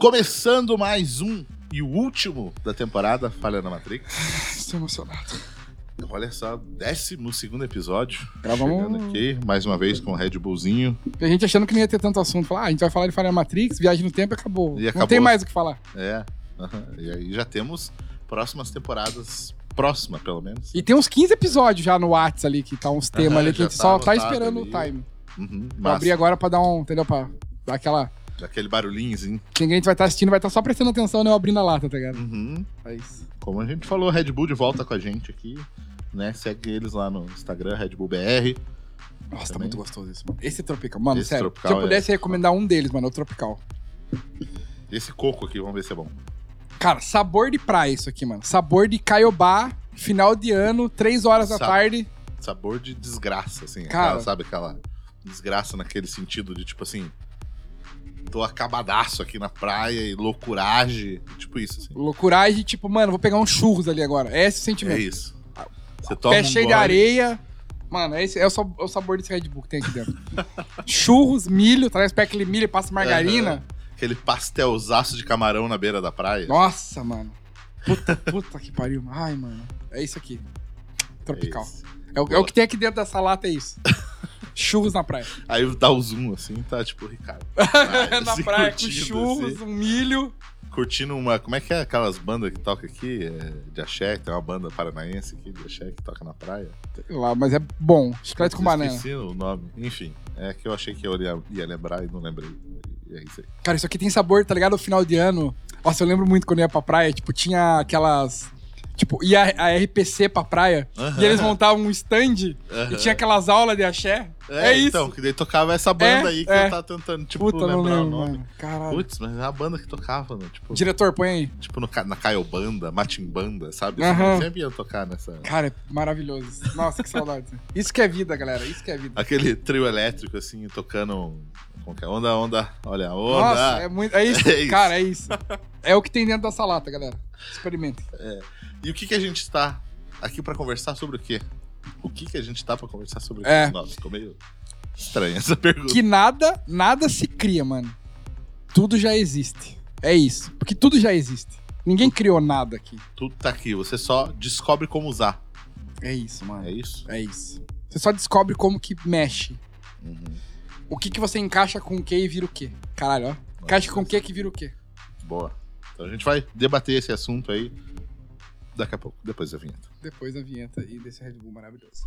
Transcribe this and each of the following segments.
Começando mais um e o último da temporada Falha na Matrix. Estou emocionado. Olha só, 12 segundo episódio. Gravamos- Chegando aqui, mais uma vez com o Red Bullzinho. E a gente achando que não ia ter tanto assunto. Falar, ah, a gente vai falar de Falha Matrix, viagem no tempo e acabou. E Não acabou. tem mais o que falar. É. aham. E aí já temos próximas temporadas. Próxima, pelo menos. E tem uns 15 episódios já no Whats ali, que tá uns temas ali que a gente tá só tá esperando ali. o time. Uhum, Vou abrir agora pra dar um, entendeu? Pra dar aquela... aquele barulhinhozinho. Ninguém vai estar assistindo, vai estar só prestando atenção, né? Eu abrindo a lata, tá ligado? Uhum. É isso. Como a gente falou, Red Bull de volta com a gente aqui. Né? Segue eles lá no Instagram, Red Bull BR. Nossa, tá Também. muito gostoso isso, mano. Esse é tropical. Mano, Esse sério. tropical se eu é- pudesse recomendar um deles, mano, é o tropical. Esse coco aqui, vamos ver se é bom. Cara, sabor de praia isso aqui, mano. Sabor de Caiobá, final de ano, 3 horas da Sa- tarde. Sabor de desgraça, assim. Cara. Aquela, sabe aquela desgraça naquele sentido de tipo assim. Tô acabadaço aqui na praia e loucuragem. Tipo isso, assim. Loucuragem, tipo, mano, vou pegar uns churros ali agora. É esse o É sentimento. isso. Você toma Pé um cheio de gole, areia. Mano, esse é o, sa- é o sabor desse Red Bull que tem aqui dentro. Churros, milho, traz pé aquele milho e passa margarina. Aquele pastelzaço de camarão na beira da praia. Nossa, mano. Puta, puta que pariu. Ai, mano. É isso aqui. Tropical. É. É, o, é o que tem aqui dentro dessa lata, é isso. Churros na praia. Aí dá o zoom assim, tá tipo, Ricardo. na assim, praia com curtindo, churros, assim. um milho. Curtindo uma. Como é que é aquelas bandas que toca aqui? É, de axé, tem uma banda paranaense aqui de axé que toca na praia. Sei lá, mas é bom. Chiclete com banana. Esqueci o nome. Enfim, é que eu achei que eu ia, ia lembrar e não lembrei. É isso aí. Cara, isso aqui tem sabor, tá ligado? No final de ano. Nossa, eu lembro muito quando eu ia pra praia, tipo, tinha aquelas. Tipo, ia a RPC pra praia e eles montavam um stand e tinha aquelas aulas de axé. É, isso. Então, que daí tocava essa banda É, aí que é. eu tava tentando, tipo, Puta, não lembrar o lembro, nome. mano. Caralho. Putz, mas é a banda que tocava, né? Tipo, Diretor, põe aí. tipo no, na Caiobanda, Matimbanda, sabe? Assim, sempre ia tocar nessa. Cara, é maravilhoso. Nossa, que saudade. Isso que é vida, galera. Isso que é vida. Aquele trio elétrico, assim, tocando. Que é? Onda, onda. Olha, onda. Nossa, é muito. É isso. É isso. Cara, é isso. É o que tem dentro dessa lata, galera. Experimentem. E o que, que a gente está aqui pra conversar sobre o quê? O que, que a gente tá pra conversar sobre o quê? É. Nossa, ficou meio estranha essa pergunta. Que nada, nada se cria, mano. Tudo já existe. É isso. Porque tudo já existe. Ninguém criou nada aqui. Tudo tá aqui, você só descobre como usar. É isso, mano. É isso? É isso. Você só descobre como que mexe. Uhum. O que que você encaixa com o que e vira o quê. Caralho, ó. Encaixa com o que que vira o quê. Boa. Então a gente vai debater esse assunto aí daqui a pouco, depois da vinheta. Depois da vinheta e desse Red Bull maravilhoso.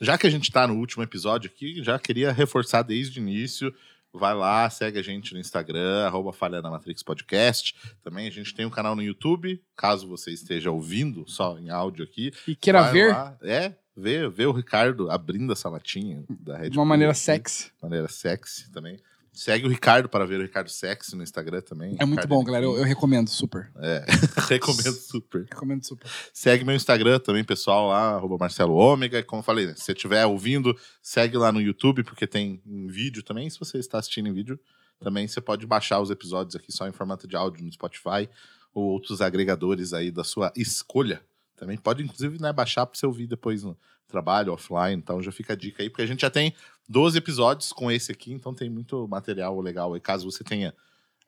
Já que a gente tá no último episódio aqui, já queria reforçar desde o início. Vai lá, segue a gente no Instagram, arroba Falha na Matrix Podcast. Também a gente tem um canal no YouTube, caso você esteja ouvindo só em áudio aqui. E queira ver lá. É, vê, vê o Ricardo abrindo essa latinha da Red de uma Bull maneira aqui, sexy. maneira sexy também. Segue o Ricardo para ver o Ricardo Sexy no Instagram também. É muito Ricardo bom, galera. Eu, eu recomendo super. É, recomendo super. Recomendo super. Segue meu Instagram também, pessoal, lá, arroba Marcelo Ômega. Como eu falei, né, se você estiver ouvindo, segue lá no YouTube, porque tem em vídeo também. Se você está assistindo em vídeo, também você pode baixar os episódios aqui só em formato de áudio no Spotify ou outros agregadores aí da sua escolha. Também pode, inclusive, né, baixar para você ouvir depois no trabalho, offline. Então já fica a dica aí, porque a gente já tem 12 episódios com esse aqui, então tem muito material legal aí, caso você tenha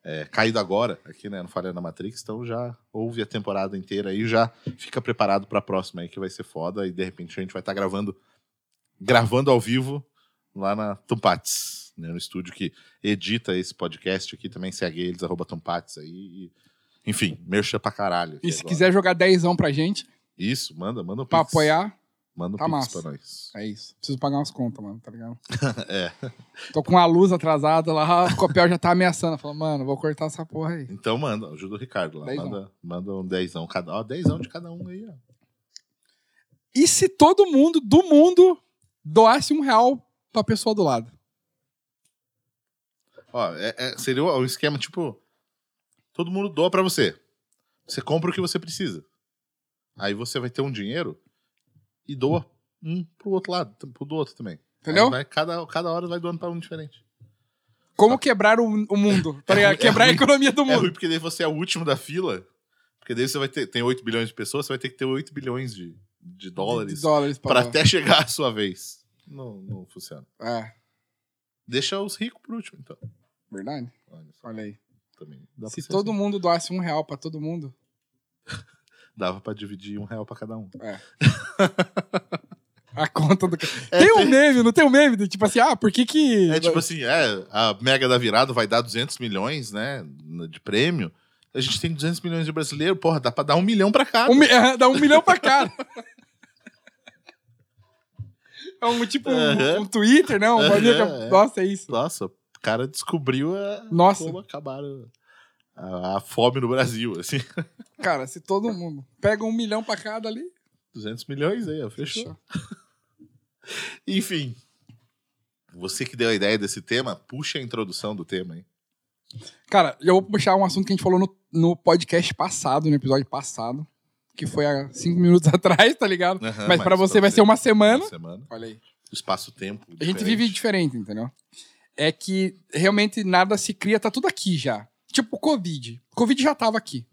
é, caído agora aqui, né, no Falha na Matrix, então já ouve a temporada inteira aí, já fica preparado para a próxima aí que vai ser foda e de repente a gente vai estar gravando gravando ao vivo lá na Tumpates, né, no estúdio que edita esse podcast aqui, também segue eles arroba Tumpates aí, e, enfim, mercha pra caralho. E se agora. quiser jogar dezão pra gente, Isso, manda, manda um pra pix. apoiar, Manda um tá pix massa. pra nós. é isso. Preciso pagar umas contas, mano, tá ligado? É. Tô com a luz atrasada lá, o Copel já tá ameaçando. Falou, mano, vou cortar essa porra aí. Então manda, ajuda o Ricardo lá. Dezão. Manda, manda um dezão cada. Ó, dezão de cada um aí, ó. E se todo mundo do mundo doasse um real pra pessoa do lado? Ó, é- é- seria um esquema tipo: todo mundo doa pra você. Você compra o que você precisa. Aí você vai ter um dinheiro e doa um pro outro lado, pro do outro também. Entendeu? Vai- cada, cada hora vai doando pra um diferente. Como quebrar o, o mundo? Tá ligado? É Quebrar a ruim. economia do É mundo. ruim porque daí você é o último da fila. Porque daí você vai ter. Tem 8 bilhões de pessoas, você vai ter que ter 8 bilhões de, de dólares De dólares pra pra até chegar a sua vez. Não, não funciona. É. Deixa os ricos por último, então. Verdade. Olha, Olha aí. também Se todo assim. mundo doasse um real pra todo mundo. Dava pra dividir um real pra cada um. É. A conta do. É, tem um tem- meme, não tem um meme? Tipo assim, ah, por que que. É tipo assim, é, a Mega da Virada vai dar 200 milhões, né, de prêmio. A gente tem 200 milhões de brasileiros, porra, dá pra dar um milhão pra cada. Um mi- é, dá um milhão pra cada. É um tipo um, Aham. um Twitter, né? Um bagulho que- é. Nossa, é isso. Nossa, o cara descobriu a, Nossa. como acabar a, a fome no Brasil, assim. Cara, se todo mundo pega um milhão pra cada ali. 200 milhões aí, ó, fechou. Enfim, você que deu a ideia desse tema, puxa a introdução do tema aí. Cara, eu vou puxar um assunto que a gente falou no, no podcast passado, no episódio passado, que foi há cinco minutos atrás, tá ligado? Aham, mas pra você vai ser uma semana. Uma semana. Olha aí. Espaço-tempo. A gente vive diferente, entendeu? É que realmente nada se cria, tá tudo aqui já. Tipo o Covid. O Covid já tava aqui.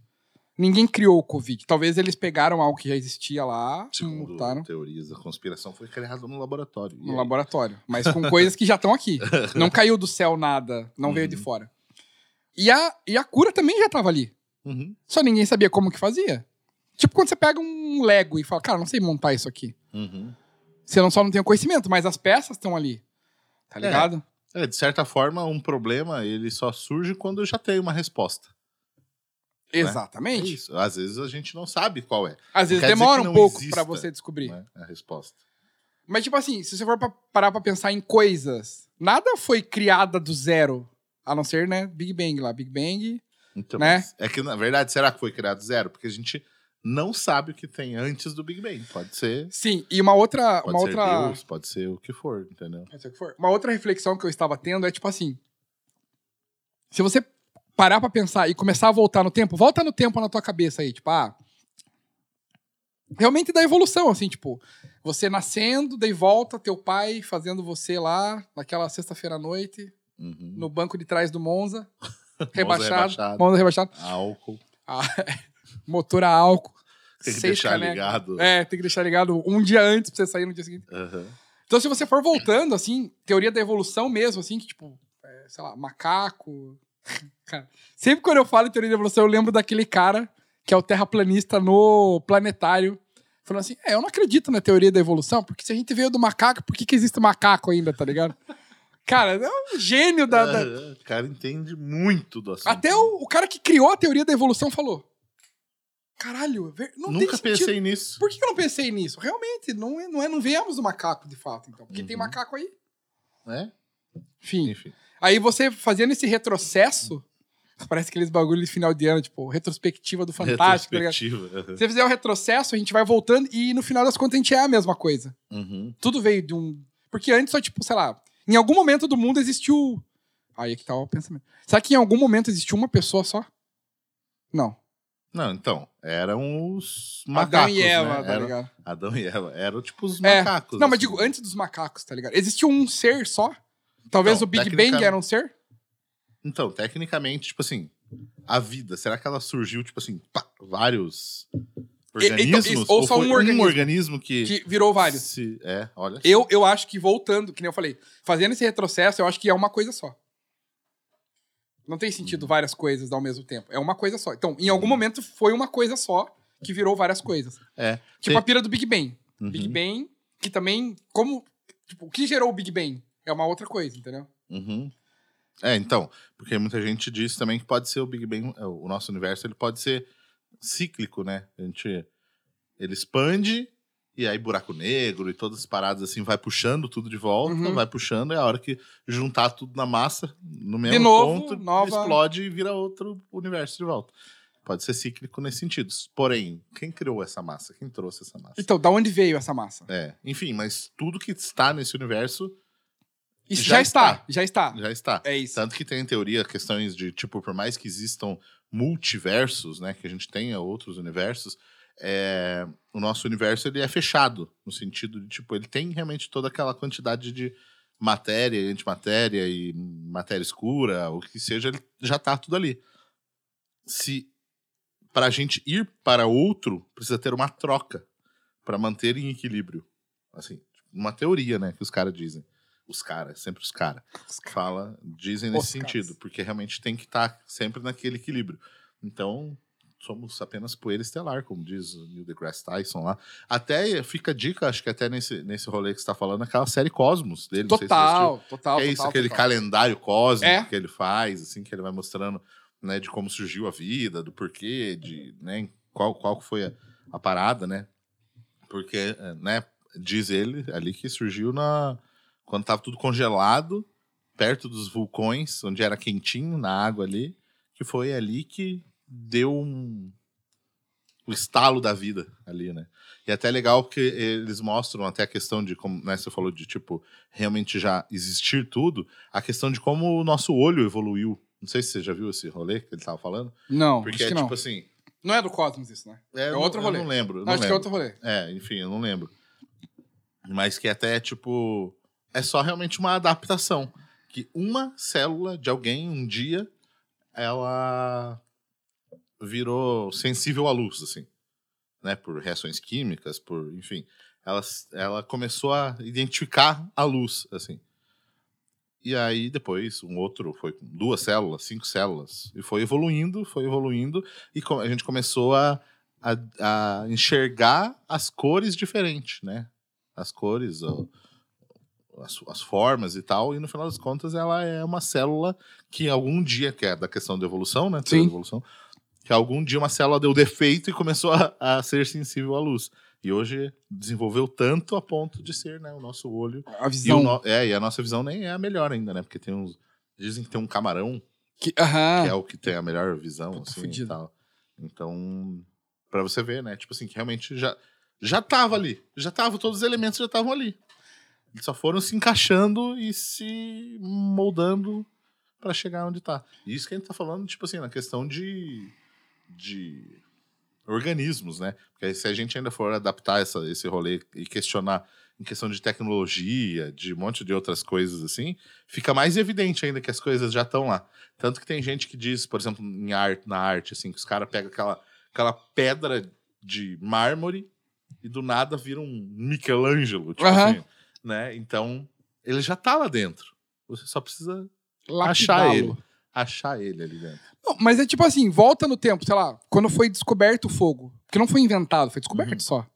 Ninguém criou o Covid. Talvez eles pegaram algo que já existia lá, Segundo mutaram teorias da conspiração, foi criado no laboratório. No laboratório. Mas com coisas que já estão aqui. Não caiu do céu nada, não veio de Uhum. fora. E a, e a cura também já tava ali. Uhum, Só ninguém sabia como que fazia. Tipo quando você pega um Lego e fala, cara, não sei montar isso aqui. uhum. Você não só não tem o conhecimento, mas as peças estão ali. Tá É. ligado? É, de certa forma, um problema ele só surge quando já tem uma resposta. É Exatamente. isso. Às vezes a gente não sabe qual é, Às vezes demora um pouco pra você descobrir. né, a resposta. Mas, tipo assim, se você for pra parar pra pensar em coisas, nada foi criada do zero. A não ser, né, Big Bang lá. Big Bang. Então, Né? é que, na verdade, será que foi criado zero? Porque a gente não sabe o que tem antes do Big Bang. Pode ser, Sim, e uma outra. pode uma ser outra. Deus, pode ser o que for, entendeu? Pode ser o que for. Uma outra reflexão que eu estava tendo é tipo assim. Se você parar pra pensar e começar a voltar no tempo, volta no tempo na tua cabeça aí, tipo, ah. Realmente da evolução, assim, tipo, você nascendo, daí volta teu pai fazendo você lá, naquela sexta-feira à noite, Uhum. no banco de trás do Monza, rebaixado, rebaixado. Monza rebaixado, Álcool, ah, motor a álcool. Tem que deixar canecas. ligado. É, tem que deixar ligado um dia antes pra você sair no dia seguinte. Aham. Então, se você for voltando, assim, teoria da evolução mesmo, assim, que, tipo, é, sei lá, macaco. Cara, sempre quando eu falo em teoria da evolução, eu lembro daquele cara que é o terraplanista no planetário, falando assim: é, eu não acredito na teoria da evolução, porque se a gente veio do macaco, por que, que existe macaco ainda, tá ligado? Cara, é um gênio da. da-. O cara entende muito do assunto. Até o, o cara que criou a teoria da evolução falou: caralho, ver- não tem Nunca pensei nisso. Por que eu não pensei nisso? Realmente, não, é, não, é, não viemos do macaco, de fato, então. Porque tem Uhum. macaco aí. Né? Enfim. Enfim. Aí você fazendo esse retrocesso, parece aqueles bagulho de final de ano, tipo, retrospectiva do Fantástico, tá? Retrospectiva. aham. Se você fizer o retrocesso, a gente vai voltando e no final das contas a gente é a mesma coisa. Uhum. Tudo veio de um. Porque antes só, tipo, sei lá, em algum momento do mundo existiu. Aí é que tá o pensamento. Será que em algum momento existiu uma pessoa só? Não. Não, então, eram os Adão macacos, e Eva, né? tá ligado? Adão e Eva. Eram tipo os É. macacos. Não, mas assim. digo, antes dos macacos, tá ligado? Existiu um ser só? Talvez Não, o Big tecnica- Bang era um ser? Então, tecnicamente, tipo assim, a vida, será que ela surgiu, tipo assim, pá, vários E- organismos? então, isso, ou só um organismo? organismo que... Que virou vários. se- é, olha. Eu, eu acho que voltando, que nem eu falei, fazendo esse retrocesso, eu acho que é uma coisa só. Não tem sentido Uhum. várias coisas ao mesmo tempo. É uma coisa só. Então, em algum momento foi uma coisa só que virou várias coisas. É. Tipo Tem- a pira do Big Bang. Uhum. Big Bang, que também. Como. Tipo, o que gerou o Big Bang? É uma outra coisa, entendeu? Uhum. É, então, porque muita gente diz também que pode ser o Big Bang, é, o nosso universo, ele pode ser cíclico, né? A gente ele expande e aí buraco negro e todas as paradas assim vai puxando tudo de volta, Uhum. vai puxando e a hora que juntar tudo na massa no mesmo novo, ponto, nova- explode e vira outro universo de volta. Pode ser cíclico nesse sentido. Porém, quem criou essa massa? Quem trouxe essa massa? Então, da onde veio essa massa? É, enfim, mas tudo que está nesse universo Isso Já já, está. está. já está. já está. É isso. Tanto que tem em teoria questões de, tipo, por mais que existam multiversos, né? Que a gente tenha outros universos, é, o nosso universo ele é fechado, no sentido de, tipo, ele tem realmente toda aquela quantidade de matéria e antimatéria e matéria escura, o que seja, ele já tá tudo ali. Se pra gente ir para outro, precisa ter uma troca para manter em equilíbrio. Assim, uma teoria, né, que os caras dizem. os caras, sempre os caras. Fala, dizem nesse Os sentido, caras. porque realmente tem que estar sempre naquele equilíbrio. Então, somos apenas poeira estelar, como diz o Neil deGrasse Tyson lá. Até fica a dica, acho que até nesse, nesse rolê que você tá falando, aquela série Cosmos dele. não sei se. Total, total. Que é isso, total, aquele total. calendário cósmico É. que ele faz, assim, que ele vai mostrando, né, de como surgiu a vida, do porquê, de, né, qual, qual foi a, a parada, né? Porque, eh, né, diz ele ali que surgiu na quando tava tudo congelado, perto dos vulcões, onde era quentinho na água ali, que foi ali que deu um o estalo da vida ali, né? E é até legal porque eles mostram até a questão de como, né, você falou de tipo realmente já existir tudo, a questão de como o nosso olho evoluiu. Não sei se você já viu esse rolê que ele tava falando, Não, porque é não. tipo assim, Não é do Cosmos isso, né? é, É outro rolê. Eu não lembro, eu Não, acho que é lembro. outro rolê. É, enfim, eu não lembro. Mas que até, tipo, é só realmente uma adaptação. Que uma célula de alguém, um dia, ela virou sensível à luz, assim. Né? Por reações químicas, por, enfim. Ela, ela começou a identificar a luz, assim. E aí, depois, um outro foi com duas células, cinco células. E foi evoluindo, foi evoluindo. E a gente começou a, a, a enxergar as cores diferentes, né? As cores, as, as formas e tal. E no final das contas, ela é uma célula que algum dia, que é da questão da evolução, né? Sim. Da evolução, que algum dia uma célula deu defeito e começou a, a ser sensível à luz. E hoje desenvolveu tanto a ponto de ser, né? O nosso olho A e, visão. no- é, e a nossa visão nem é a melhor ainda, né? Porque tem uns. Dizem que tem um camarão Que, aham. que é o que tem a melhor visão, Puta, assim, e tal. Então, pra você ver, né? Tipo assim, que realmente já, já tava ali. Já tava, todos os elementos já estavam ali. Eles só foram se encaixando e se moldando pra chegar onde tá. E isso que a gente tá falando, tipo assim, na questão de. De organismos, né? Porque se a gente ainda for adaptar essa, esse rolê e questionar em questão de tecnologia, de um monte de outras coisas assim, fica mais evidente ainda que as coisas já estão lá. Tanto que tem gente que diz, por exemplo, em arte, na arte, assim, que os caras pegam aquela, aquela pedra de mármore e do nada vira um Michelangelo, tipo Aham. assim, né? Então, ele já tá lá dentro. Você só precisa achar ele. Achar ele ali dentro. Não, mas é tipo assim, volta no tempo, sei lá, quando foi descoberto o fogo. Porque não foi inventado, foi descoberto Uhum. só.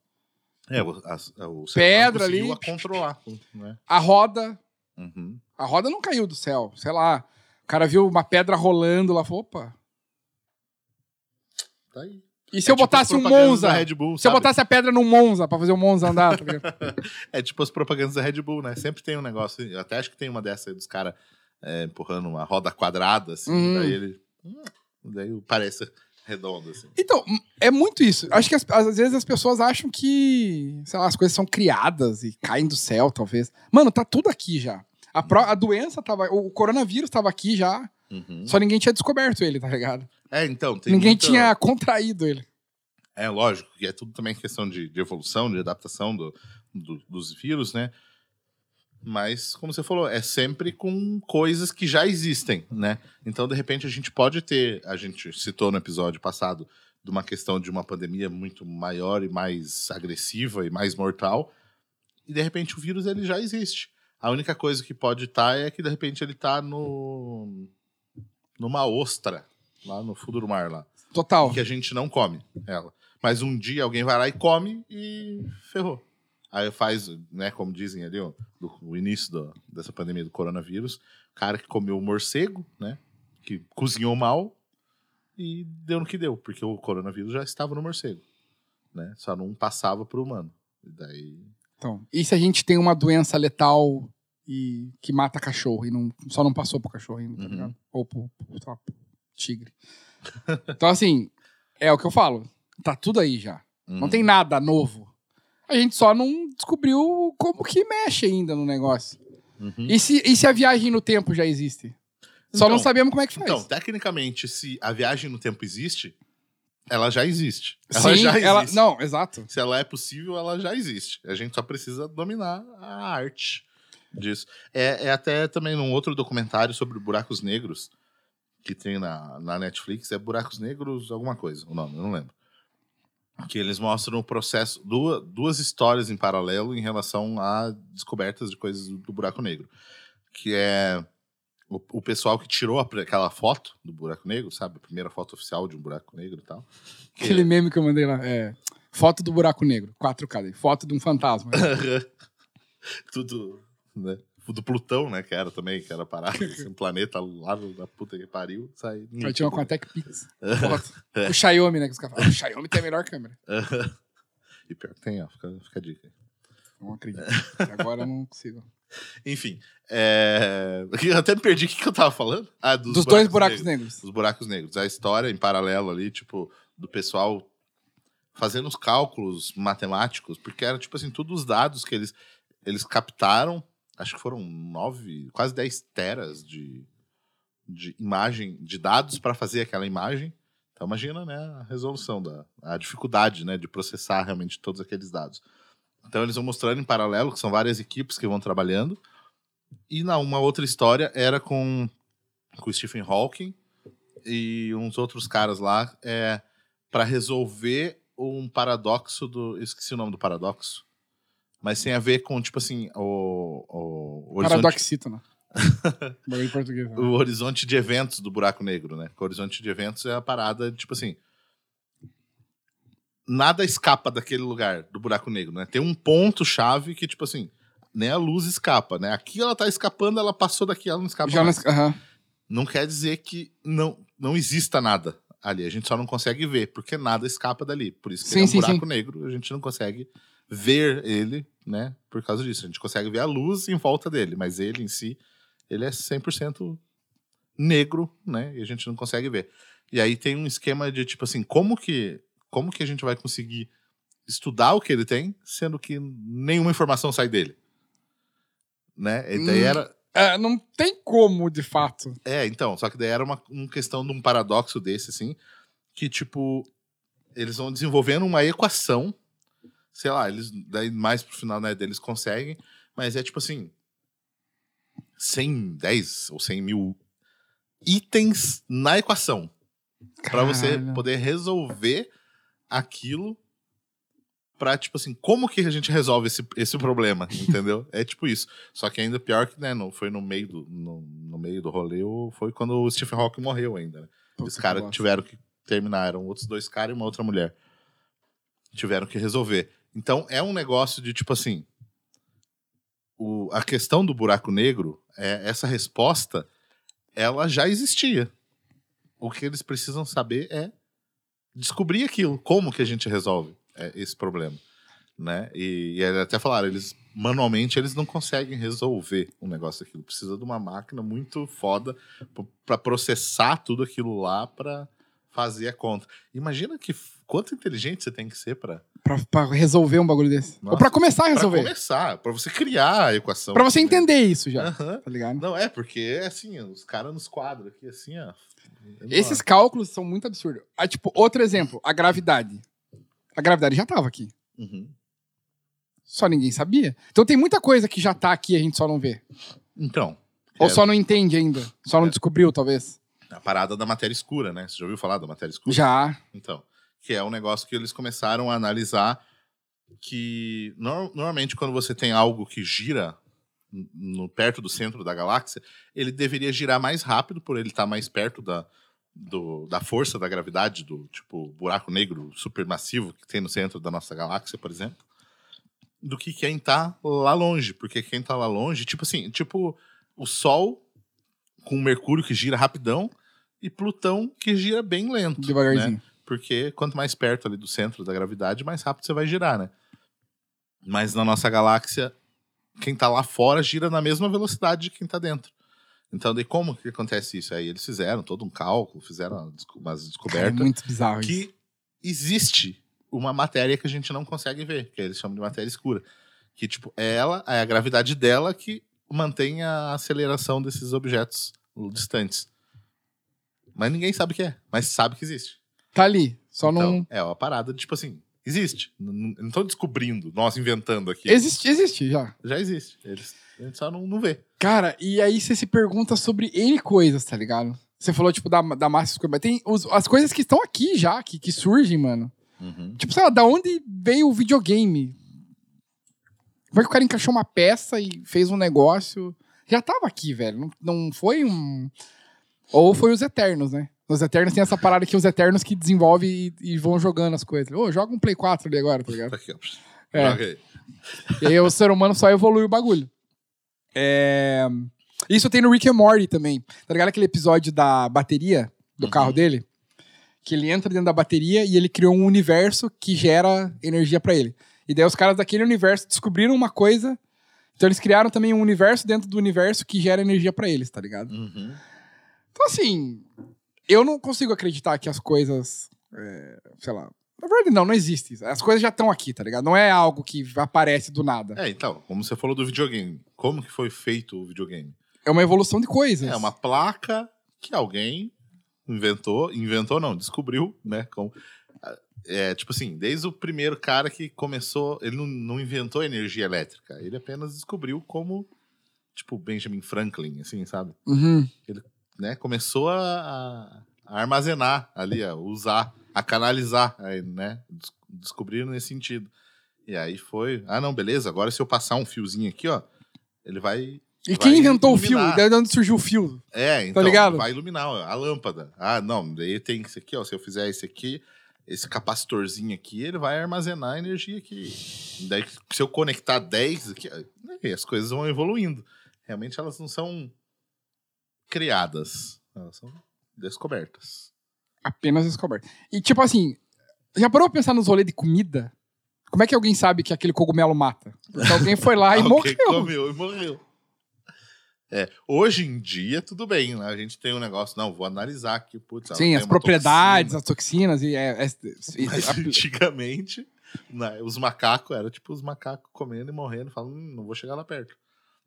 É, o, a, o ser Pedra ali. a controlar, né? A roda, Uhum. a roda não caiu do céu, sei lá. O cara viu uma pedra rolando lá, falou, opa. Tá aí. E se eu É tipo botasse as um Monza? Red Bull, Se eu botasse a pedra num Monza pra fazer o Monza andar, tá? É tipo as propagandas da Red Bull, né? Sempre tem um negócio. Eu até acho que tem uma dessa aí dos caras é, empurrando uma roda quadrada, assim. Hum. Daí ele. hum, Daí parece redondo, assim. Então, é muito isso. Acho que as- às vezes as pessoas acham que, sei lá, as coisas são criadas e caem do céu, talvez. Mano, tá tudo aqui já. A, pró- a doença tava. O coronavírus tava aqui já. Uhum. Só ninguém tinha descoberto ele, tá ligado? É, então. Tem ninguém muita- tinha contraído ele. É lógico, que é tudo também questão de, de evolução, de adaptação do, do- dos vírus, né? Mas, como você falou, é sempre com coisas que já existem, né? Então, de repente, a gente pode ter. A gente citou no episódio passado de uma questão de uma pandemia muito maior e mais agressiva e mais mortal. E, de repente, o vírus ele já existe. A única coisa que pode estar é que, de repente, ele está no, numa ostra, lá no fundo do mar, lá Total. que a gente não come ela. Mas um dia alguém vai lá e come e ferrou. Aí faz, né, como dizem ali, ó, do, o início do- dessa pandemia do coronavírus, o cara que comeu morcego, né, que cozinhou mal e deu no que deu, porque o coronavírus já estava no morcego, né, só não passava pro humano. E daí... Então, e se a gente tem uma doença letal e que mata cachorro e não, só não passou pro cachorro ainda, tá Uhum. ligado? Ou pro, pro- sei lá, pro tigre. então, assim, é o que eu falo. Tá tudo aí já. Não Uhum. tem nada novo. A gente só não descobriu como que mexe ainda no negócio. Uhum. E se, e se a viagem no tempo já existe? Só não Então, sabemos como é que faz. Então, tecnicamente, se a viagem no tempo existe, ela já existe. Ela Sim, já existe. ela. Não, exato. Se ela é possível, ela já existe. A gente só precisa dominar a arte disso. É, é até também num outro documentário sobre buracos negros que tem na, na Netflix. É Buracos Negros, alguma coisa, o nome, eu não lembro. Que eles mostram o processo, duas, duas histórias em paralelo em relação a descobertas de coisas do, buraco negro. Que é o, o, pessoal que tirou aquela foto do buraco negro, sabe? A primeira foto oficial de um buraco negro e tal. Que... Aquele meme que eu mandei lá. É, foto do buraco negro, 4K. Foto de um fantasma. Tudo, né? Do Plutão, né? Que era também, que era parado, assim, um planeta lá da puta que pariu. Aí tinha uma com a Tech Pix. é. O Xiaomi, né? Que os caras falam, o Xiaomi tem a melhor câmera. e pior que tem, ó. Fica, fica a dica. Não acredito. Agora eu não consigo. Enfim, é... eu até me perdi o que, que eu tava falando. Ah, dos, dos buracos dois buracos negros. negros. Os buracos negros. A história em paralelo ali, tipo, do pessoal fazendo os cálculos matemáticos, porque era, tipo assim, todos os dados que eles, eles captaram acho que foram nove, quase dez teras de, de imagem, de dados para fazer aquela imagem. Então imagina, né, a resolução da a dificuldade, né, de processar realmente todos aqueles dados. Então eles vão mostrando em paralelo que são várias equipes que vão trabalhando. E na uma outra história era com o Stephen Hawking e uns outros caras lá é para resolver um paradoxo do, eu esqueci o nome do paradoxo mas tem a ver com, tipo assim, o. o, o Paradoxito, né? em português. Né? O horizonte de eventos do buraco negro, né? O horizonte de eventos é a parada, tipo assim. Nada escapa daquele lugar, do buraco negro, né? Tem um ponto-chave que, tipo assim, nem a luz escapa, né? Aqui ela tá escapando, ela passou daqui, ela não escapa Já mais. Não, uh não quer dizer que não, não exista nada ali. A gente só não consegue ver, porque nada escapa dali. Por isso que sim, é um sim, buraco sim. negro, a gente não consegue ver ele, né? Por causa disso. A gente consegue ver a luz em volta dele, mas ele em si, ele é 100% negro, né? E a gente não consegue ver. E aí tem um esquema de tipo assim, como que como que a gente vai conseguir estudar o que ele tem, sendo que nenhuma informação sai dele? Né? E daí hum, era é, não tem como, de fato. É, então, só que daí era uma, uma questão de um paradoxo desse, assim, que, tipo, eles vão desenvolvendo uma equação sei lá, eles daí mais pro final né, deles conseguem, mas é tipo assim 100, 10 ou 100 mil itens na equação para você poder resolver aquilo pra, tipo assim, como que a gente resolve esse, esse problema, entendeu? é tipo isso. Só que ainda pior que, né, não foi no meio do, no, no meio do rolê, foi quando o Stephen Hawking morreu ainda, né? Os caras tiveram que terminar, eram outros dois caras e uma outra mulher. Tiveram que resolver. Então é um negócio de tipo assim. O, a questão do buraco negro, é, essa resposta, ela já existia. O que eles precisam saber é descobrir aquilo, como que a gente resolve é, esse problema, né? E, e até falaram, eles manualmente eles não conseguem resolver um negócio aquilo, precisa de uma máquina muito foda para processar tudo aquilo lá para fazer a conta. Imagina que quanto inteligente você tem que ser para Pra, pra, resolver um bagulho desse. Nossa, Ou pra começar a resolver. Pra começar, pra você criar a equação. Pra você entender isso já. Uhum. Tá ligado? Não, é, porque é assim, os caras nos quadros aqui, assim, ó. Esses cálculos são muito absurdos. Ah, tipo, outro exemplo, a gravidade. A gravidade já tava aqui. Uhum. Só ninguém sabia. Então tem muita coisa que já tá aqui e a gente só não vê. Então. Ou é... só não entende ainda. Só não é... descobriu, talvez. A parada da matéria escura, né? Você já ouviu falar da matéria escura? Já. Então que é um negócio que eles começaram a analisar que no, normalmente quando você tem algo que gira no perto do centro da galáxia, ele deveria girar mais rápido por ele estar mais perto da, do, da força da gravidade do tipo buraco negro supermassivo que tem no centro da nossa galáxia, por exemplo, do que quem está lá longe, porque quem está lá longe, tipo assim, tipo o Sol com Mercúrio que gira rapidão e Plutão que gira bem lento, devagarzinho. Né? Porque quanto mais perto ali do centro da gravidade, mais rápido você vai girar, né? Mas na nossa galáxia, quem tá lá fora gira na mesma velocidade de quem tá dentro. Então, de como que acontece isso? Aí eles fizeram todo um cálculo, fizeram umas descobertas. É muito bizarro que isso. existe uma matéria que a gente não consegue ver, que eles chamam de matéria escura. Que, tipo, é ela, é a gravidade dela que mantém a aceleração desses objetos distantes. Mas ninguém sabe o que é, mas sabe que existe. Tá ali. Só então, não. É uma parada, tipo assim, existe. Não, tô descobrindo, nós inventando aqui. Existe, existe já. Já existe. Eles, a gente só não, não vê. Cara, e aí você se pergunta sobre N coisas, tá ligado? Você falou, tipo, da, da massa escura. Mas tem os, as coisas que estão aqui já, que, que surgem, mano. Uhum. Tipo, sei lá, da onde veio o videogame? Como é que o cara encaixou uma peça e fez um negócio? Já tava aqui, velho. Não, não foi um. Ou foi os Eternos, né? Os Eternos tem essa parada que os Eternos que desenvolvem e, e vão jogando as coisas. Ô, joga um Play 4 ali agora, tá ligado? Aqui, ó. É. Aí. E aí o ser humano só evolui o bagulho. É... Isso tem no Rick and Morty também. Tá ligado aquele episódio da bateria do carro dele? Que ele entra dentro da bateria e ele criou um universo que gera energia pra ele. E daí os caras daquele universo descobriram uma coisa. Então eles criaram também um universo dentro do universo que gera energia pra eles, tá ligado? Uhum. Então assim, eu não consigo acreditar que as coisas, é, sei lá, na verdade não, não existe. As coisas já estão aqui, tá ligado? Não é algo que aparece do nada. É, então, como você falou do videogame, como que foi feito o videogame? É uma evolução de coisas. É uma placa que alguém inventou, inventou não, descobriu, né? Com, é, tipo assim, desde o primeiro cara que começou, ele não, não inventou energia elétrica, ele apenas descobriu como, tipo, Benjamin Franklin, assim, sabe? Uhum. Né? Começou a, a armazenar ali, a usar, a canalizar, né? Des- Descobriram nesse sentido. E aí foi, ah não, beleza, agora se eu passar um fiozinho aqui, ó, ele vai E Vai quem inventou o fio? iluminar. Daí de onde surgiu o fio? É, então ligado? vai iluminar ó, a lâmpada. Ah, não, daí tem isso aqui, ó. Se eu fizer esse aqui, esse capacitorzinho aqui, ele vai armazenar energia aqui. Daí, se eu conectar 10 aqui, as coisas vão evoluindo. Realmente elas não são criadas, elas são descobertas. Apenas descoberto. E tipo assim, já parou pra pensar nos rolês de comida? Como é que alguém sabe que aquele cogumelo mata? Porque alguém foi lá e morreu. comeu e morreu. É, hoje em dia, tudo bem, né? A gente tem um negócio, não, vou analisar aqui, putz, Sim, as propriedades, toxina. as toxinas e... É, é- e- Mas a- antigamente, né, os macacos, era tipo os macacos comendo e morrendo, falando, hum, não vou chegar lá perto.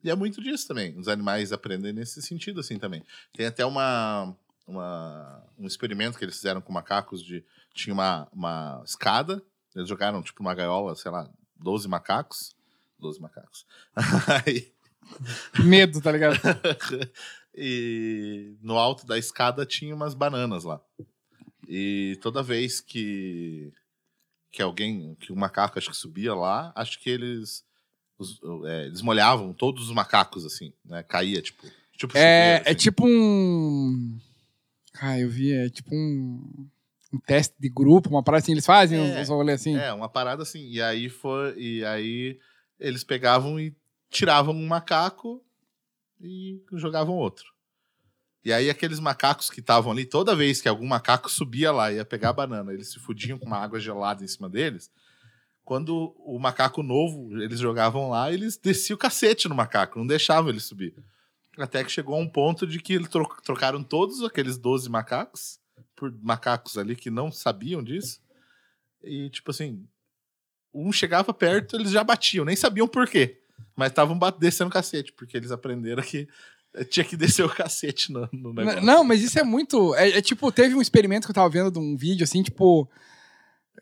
E é muito disso também. Os animais aprendem nesse sentido, assim, também. Tem até uma, uma, um experimento que eles fizeram com macacos de... Tinha uma, uma escada, eles jogaram, tipo, uma gaiola, sei lá, 12 macacos. 12 macacos. Aí... medo, tá ligado? e no alto da escada tinha umas bananas lá. E toda vez que que alguém, que o macaco acho que subia lá, acho que eles os- é, eles molhavam todos os macacos assim, né? Caía tipo, tipo É, chuveiro, é assim. tipo um... Ah, eu vi, é tipo um... Um teste de grupo, uma parada assim, eles fazem É, uns rolês assim. É, uma parada assim. E aí foi e aí eles pegavam e tiravam um macaco e jogavam outro. E aí aqueles macacos que estavam ali, toda vez que algum macaco subia lá e ia pegar a banana, eles se fudiam com uma água gelada em cima deles. Quando o macaco novo, eles jogavam lá, eles desciam o cacete no macaco, não deixavam ele subir. Até que chegou a um ponto de que eles tro- trocaram todos aqueles 12 macacos por macacos ali que não sabiam disso. E, tipo assim, um chegava perto, eles já batiam, nem sabiam por quê. Mas estavam descendo o cacete, porque eles aprenderam que eh, tinha que descer o cacete no, no negócio. Não, mas isso é muito. É, é tipo, teve um experimento que eu tava vendo de um vídeo assim, tipo.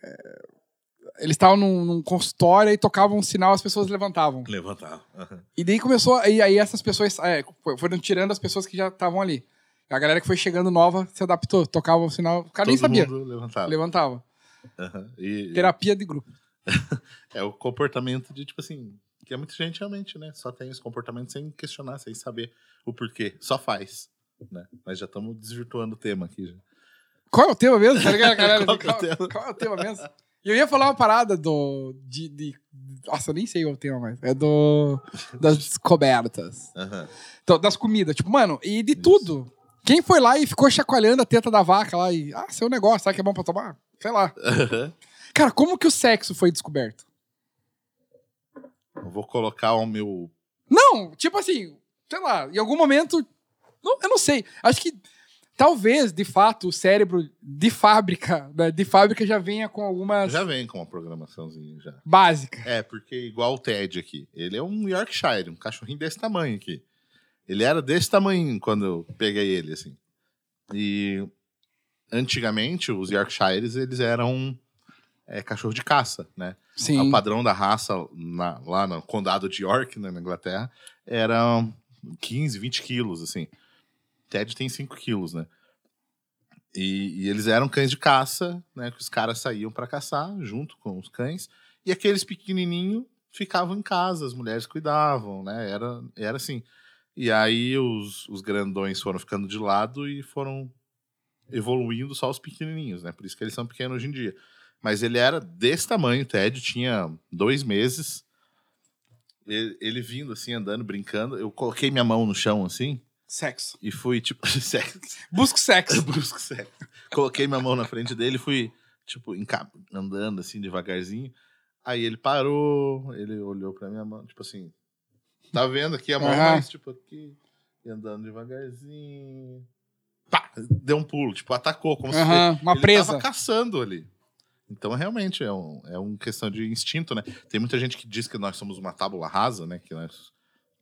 é, eles estavam num, num consultório e tocavam um sinal, as pessoas levantavam. Levantar. Aham. E daí começou. E aí essas pessoas é, foram tirando as pessoas que já estavam ali. A galera que foi chegando nova se adaptou, tocava o sinal. O cara nem Todo sabia. mundo levantava. Levantava. Aham. E Terapia de grupo. é o comportamento de, tipo assim, que é muita gente realmente, né? Só tem esse comportamento sem questionar, sem saber o porquê. Só faz. Né? Mas já estamos desvirtuando o tema aqui. Já. Qual é o tema mesmo? Tá? Qual é o tema? qual é o tema mesmo? E eu ia falar uma parada do. De, de- nossa, eu nem sei o tema mais. É do. Das descobertas. Aham. Então, das comidas. Tipo, mano, e de tudo. Quem foi lá e ficou chacoalhando a teta da vaca lá e. Ah, seu negócio, sabe que é bom pra tomar? Sei lá. Aham. Cara, como que o sexo foi descoberto? Eu vou colocar o meu. Não, tipo assim, sei lá, em algum momento. não- eu não sei. Acho que talvez, de fato, o cérebro de fábrica, né, de fábrica já venha com algumas Já vem com uma programaçãozinha já. básicas. É, porque igual o Ted aqui. Ele é um Yorkshire, um cachorrinho desse tamanho aqui. Ele era desse tamanho quando eu peguei ele, assim. E antigamente os Yorkshires, eles eram é, cachorro de caça, né? Sim. O padrão da raça na- lá no condado de York, né, na Inglaterra, era 15, 20 quilos, assim. Ted tem 5 quilos, né? E, e, eles eram cães de caça, né? Que os caras saíam para caçar junto com os cães. E aqueles pequenininhos ficavam em casa, as mulheres cuidavam, né? Era, era assim. E aí os, os grandões foram ficando de lado e foram evoluindo só os pequenininhos, né? Por isso que eles são pequenos hoje em dia. Mas ele era desse tamanho, o Ted tinha dois meses. Ele, ele vindo assim, andando, brincando. Eu coloquei minha mão no chão assim. Sexo. E fui, tipo, sexo. Busco sexo. Busco sexo. Coloquei minha mão na frente dele e fui, tipo, andando assim, devagarzinho. Aí ele parou, ele olhou pra minha mão, tipo assim, tá vendo aqui a mão, uhum. mas, tipo, aqui, e andando devagarzinho. Pá, deu um pulo, tipo, atacou, como uhum. se uma ele presa. tava caçando ali. Então, realmente, é, um, é uma questão de instinto, né? Tem muita gente que diz que nós somos uma tábula rasa, né? Que nós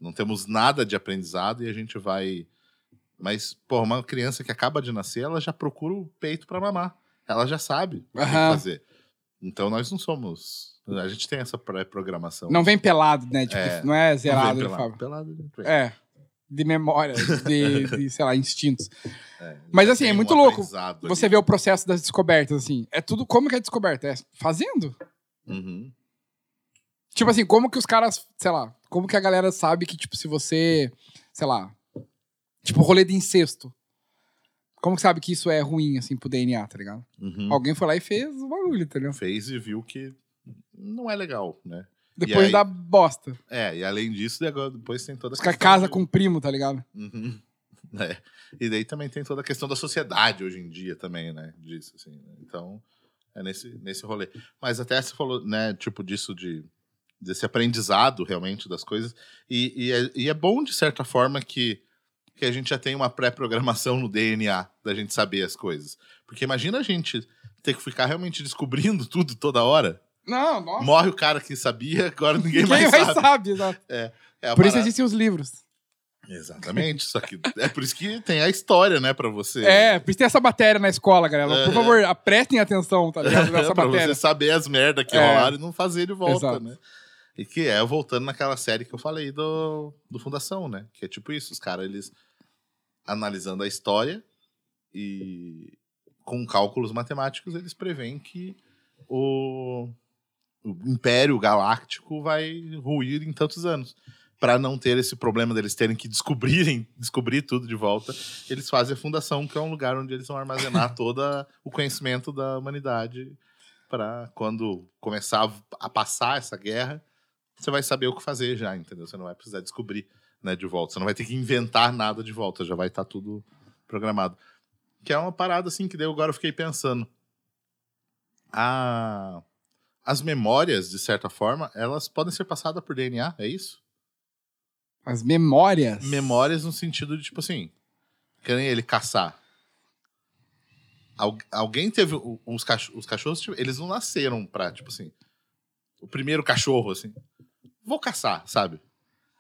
não temos nada de aprendizado e a gente vai. Mas, pô, uma criança que acaba de nascer, ela já procura o peito para mamar. Ela já sabe o que fazer. Então nós não somos. A gente tem essa pré-programação. Não vem pelado, né? Tipo, é, não é zerado. Não pelado. pelado é. De memória, de, de, sei lá, instintos. É, Mas assim, é muito um louco. Você vê o processo das descobertas, assim. É tudo. Como que é descoberta? É fazendo. Uhum. Tipo assim, como que os caras, sei lá, como que a galera sabe que, tipo, se você, sei lá, tipo, rolê de incesto. Como que sabe que isso é ruim, assim, pro DNA, tá ligado? Uhum. Alguém foi lá e fez o bagulho, entendeu? Fez e viu que não é legal, né? Depois aí, da bosta. É, e além disso, depois tem toda a questão. casa de... com o primo, tá ligado? Uhum. É. E daí também tem toda a questão da sociedade hoje em dia também, né? Disso, assim. Né? Então, é nesse, nesse rolê. Mas até você falou, né, tipo, disso de desse aprendizado realmente das coisas. E, e, é, e é bom, de certa forma, que, que a gente já tem uma pré-programação no DNA da gente saber as coisas. Porque imagina a gente ter que ficar realmente descobrindo tudo toda hora. Não, nossa. Morre o cara que sabia, agora ninguém, ninguém mais, mais sabe. sabe. exato. É, é por isso existem os livros. Exatamente, só que é por isso que tem a história, né, pra você. É, por isso tem essa matéria na escola, galera. É. Por favor, prestem atenção, tá ligado? Nessa pra matéria. você saber as merdas que é. rolaram e não fazer de volta, Exato. né? E que é voltando naquela série que eu falei do, do Fundação, né? Que é tipo isso, os caras, eles analisando a história e com cálculos matemáticos, eles preveem que o, o Império Galáctico vai ruir em tantos anos. Para não ter esse problema deles terem que descobrirem, descobrir tudo de volta, eles fazem a Fundação, que é um lugar onde eles vão armazenar todo o conhecimento da humanidade para quando começar a passar essa guerra, você vai saber o que fazer já, entendeu? Você não vai precisar descobrir né, de volta. Você não vai ter que inventar nada de volta, já vai estar tá tudo programado. Que é uma parada assim que daí agora eu fiquei pensando. A... As memórias, de certa forma, elas podem ser passadas por DNA, é isso? As memórias? Memórias no sentido de, tipo assim, querem ele caçar. alguém teve. Os, cachorros, os cachorros, tipo, eles não nasceram pra, tipo assim. O primeiro cachorro, assim vou caçar, sabe?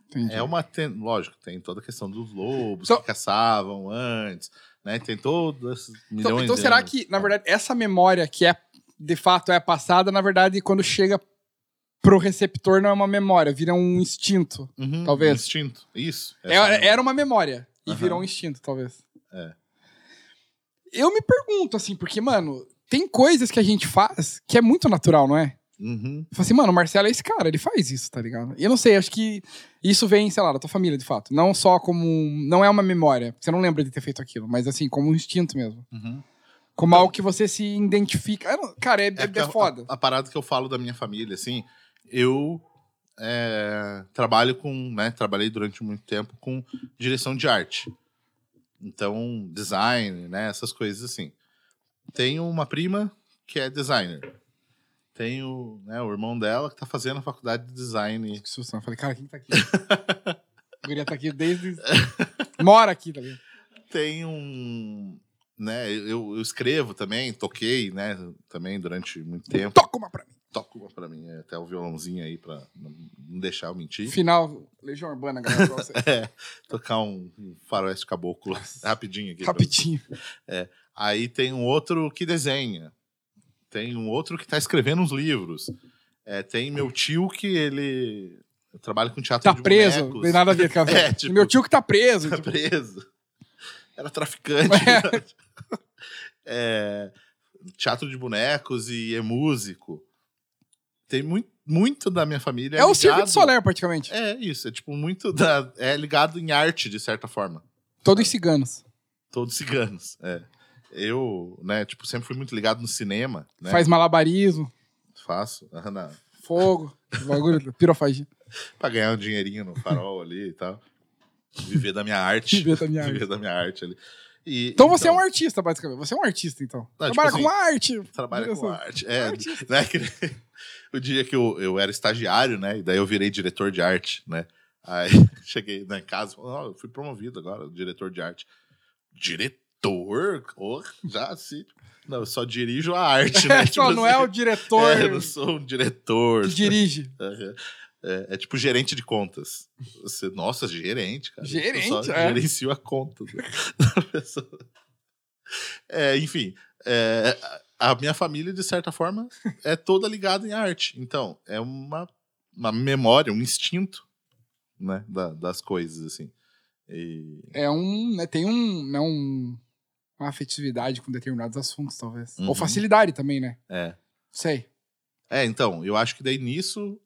Entendi. É uma. Ten... Lógico, tem toda a questão dos lobos so... que caçavam antes, né? Tem todas então, milhões Então, então será anos. que, na verdade, essa memória que é de fato é passada, na verdade, quando chega pro receptor não é uma memória, vira um instinto, uhum, talvez. Um instinto, isso. É, era uma memória e uhum. virou um instinto, talvez. É. Eu me pergunto, assim, porque, mano, tem coisas que a gente faz que é muito natural, não é? Uhum. Falei assim, mano, o Marcelo é esse cara, ele faz isso, tá ligado? E eu não sei, acho que isso vem, sei lá, da tua família, de fato. Não só como. Não é uma memória, você não lembra de ter feito aquilo, mas assim, como um instinto mesmo. Uhum. Como então, algo que você se identifica. Cara, é, é, é, é foda. A, a, parada que eu falo da minha família, assim, eu é, trabalho com. né, trabalhei durante muito tempo com direção de arte. Então, design, né, essas coisas assim. Tenho uma prima que é designer tem o, né, o irmão dela que tá fazendo a faculdade de design. Que susto, eu falei, cara, quem tá aqui? o guria tá aqui desde. Mora aqui, tá ligado? Tem um. Né, eu, eu escrevo também, toquei, né, também durante muito tempo. Toca uma pra mim. Toca uma pra mim, é, até o violãozinho aí pra não deixar eu mentir. Final, Legião Urbana, galera, pra você. é, tocar um, um faroeste caboclo rapidinho aqui. Rapidinho. É, aí tem um outro que desenha. Tem um outro que está escrevendo uns livros. É, tem meu tio que ele trabalha com teatro tá de preso, bonecos. não tem nada a ver com a é, tipo, Meu tio que tá preso. Tá tipo... preso. Era traficante. É. é, teatro de bonecos e é músico. Tem muito, muito da minha família. É, o Circo de Soler, praticamente. É isso, é tipo muito da. É ligado em arte, de certa forma. Todos ciganos. Todos ciganos, é. Eu, né, tipo, sempre fui muito ligado no cinema. Né? Faz malabarismo. Faço. Fogo, bagulho, pirofagia. pra ganhar um dinheirinho no farol ali e tal. Viver da minha arte. Viver da minha Viver arte. da minha arte ali. E, Então você é um artista, basicamente. Você é um artista, então. Não, tipo Trabalha assim, com arte. Trabalha com Direção. arte. É, né, que- o dia que eu, eu era estagiário, né? E daí eu virei diretor de arte, né? Aí cheguei na casa, falei, "Ó, eu fui promovido agora, diretor de arte. Diretor? Oh, já assim. Não, eu só dirijo a arte, né? É, Tipo não é assim, o diretor É, eu não sou um diretor. que dirige. É, é- é tipo gerente de contas. Você, nossa, gerente, cara. Gerente, eu só é. gerencio a conta da pessoa. É, enfim, é, a a minha família, de certa forma, é toda ligada em arte. Então, é uma, uma memória, um instinto né, da- das coisas, assim. E, É um. Né, tem um, né, um. Uma afetividade com determinados assuntos, talvez. Uhum. Ou facilidade também, né? é. Sei. É, então, eu acho que daí nisso.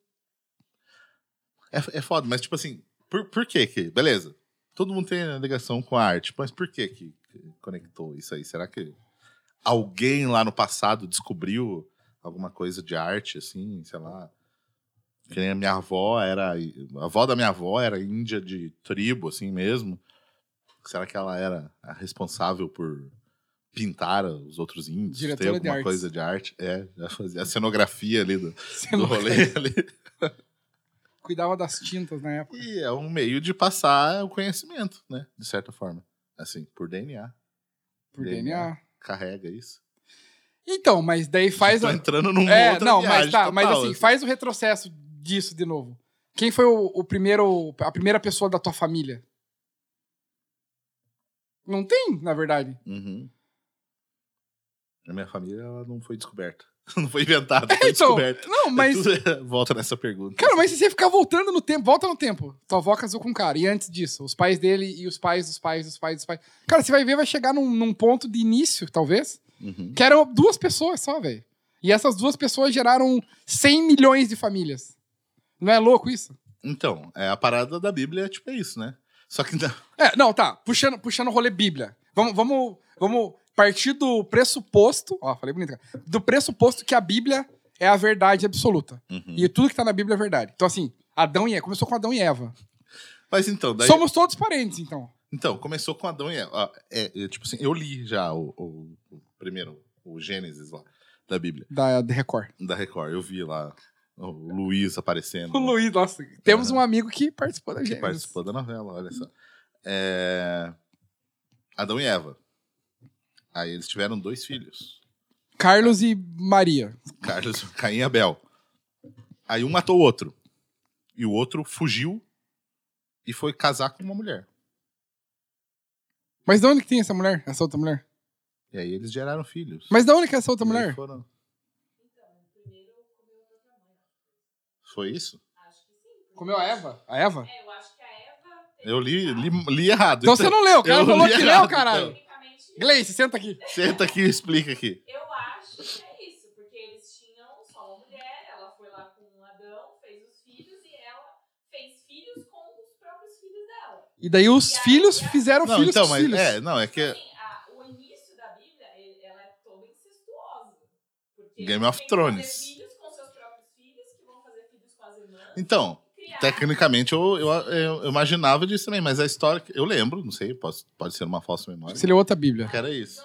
É, é foda, mas tipo assim, por, por que que. Beleza. Todo mundo tem ligação com a arte, mas por que que que conectou isso aí? Será que alguém lá no passado descobriu alguma coisa de arte, assim, sei lá? Que nem a minha avó era. A avó da minha avó era índia de tribo, assim mesmo. Será que ela era a responsável por pintar os outros índios? Diretora Ter de alguma artes. coisa de arte? É, já fazia a cenografia ali do, Você do rolê ali. cuidava das tintas na época. E é um meio de passar o conhecimento, né? De certa forma. Assim, por DNA. Por DNA. DNA. Carrega isso. Então, mas daí faz. A- entrando numa É, não, mas tá, mas total, assim, faz o retrocesso disso de novo. Quem foi o, o primeiro, a primeira pessoa da tua família? Não tem, na verdade. Uhum. A minha família ela não foi descoberta. Não foi inventada, foi Então, descoberta. não, mas. É Volta nessa pergunta. Cara, mas se você ficar voltando no tempo, volta no tempo. Tua avó casou com um cara. E antes disso, os pais dele e os pais dos pais dos pais dos pais. Cara, você vai ver, vai chegar num, num ponto de início, talvez, Uhum. que eram duas pessoas só, velho. E essas duas pessoas geraram 100 milhões de famílias. Não é louco isso? Então, é, a parada da Bíblia é tipo é isso, né? Só que não- É, não, tá. Puxando, puxando o rolê Bíblia. Vamos, vamos, vamos partir do pressuposto. Ó, falei bonito, cara. Do pressuposto que a Bíblia é a verdade absoluta. Uhum. E tudo que tá na Bíblia é verdade. Então, assim, Adão e Eva. Começou com Adão e Eva. Mas então, daí. Somos todos parentes, então. Então, começou com Adão e Eva. Ó, É, é, tipo assim, eu li já o, o- o primeiro, o Gênesis lá, da Bíblia, Da, da Record. da Record. Eu vi lá o Luiz aparecendo. O? Luiz, nossa. Temos Aham. um amigo que participou da gente. participou da novela, olha só. É, Adão e Eva. Aí eles tiveram dois filhos. Carlos e Maria. Carlos, Caim e Abel. Aí um matou o outro. E o outro fugiu e foi casar com uma mulher. Mas de onde que tem essa mulher? Essa outra mulher? E aí eles geraram filhos. Mas de onde que é essa outra mulher? foram- Foi isso? Comeu a Eva? A Eva? É, eu acho que a Eva. Eu li, li, li errado. Então você não leu. O cara eu falou que errado, leu, caralho. Tecnicamente, Gleice, senta aqui. Senta aqui e explica aqui. eu acho que é isso, porque eles tinham só uma mulher, ela foi lá com um Adão, fez os filhos e ela fez filhos com os próprios filhos dela. E daí os E aí, filhos a- fizeram Não, filhos então, com os mas filhos. é, não, é que Assim, a- o início da Bíblia, ela é toda incestuosa. Porque Game of que Thrones. fazer filhos com seus próprios filhos, que vão fazer filhos com as irmãs. Então, criar- tecnicamente eu, eu, eu- eu imaginava disso também, mas a história, que- eu lembro, não sei, pode, pode ser uma falsa memória. Você leu outra Bíblia. Que era isso.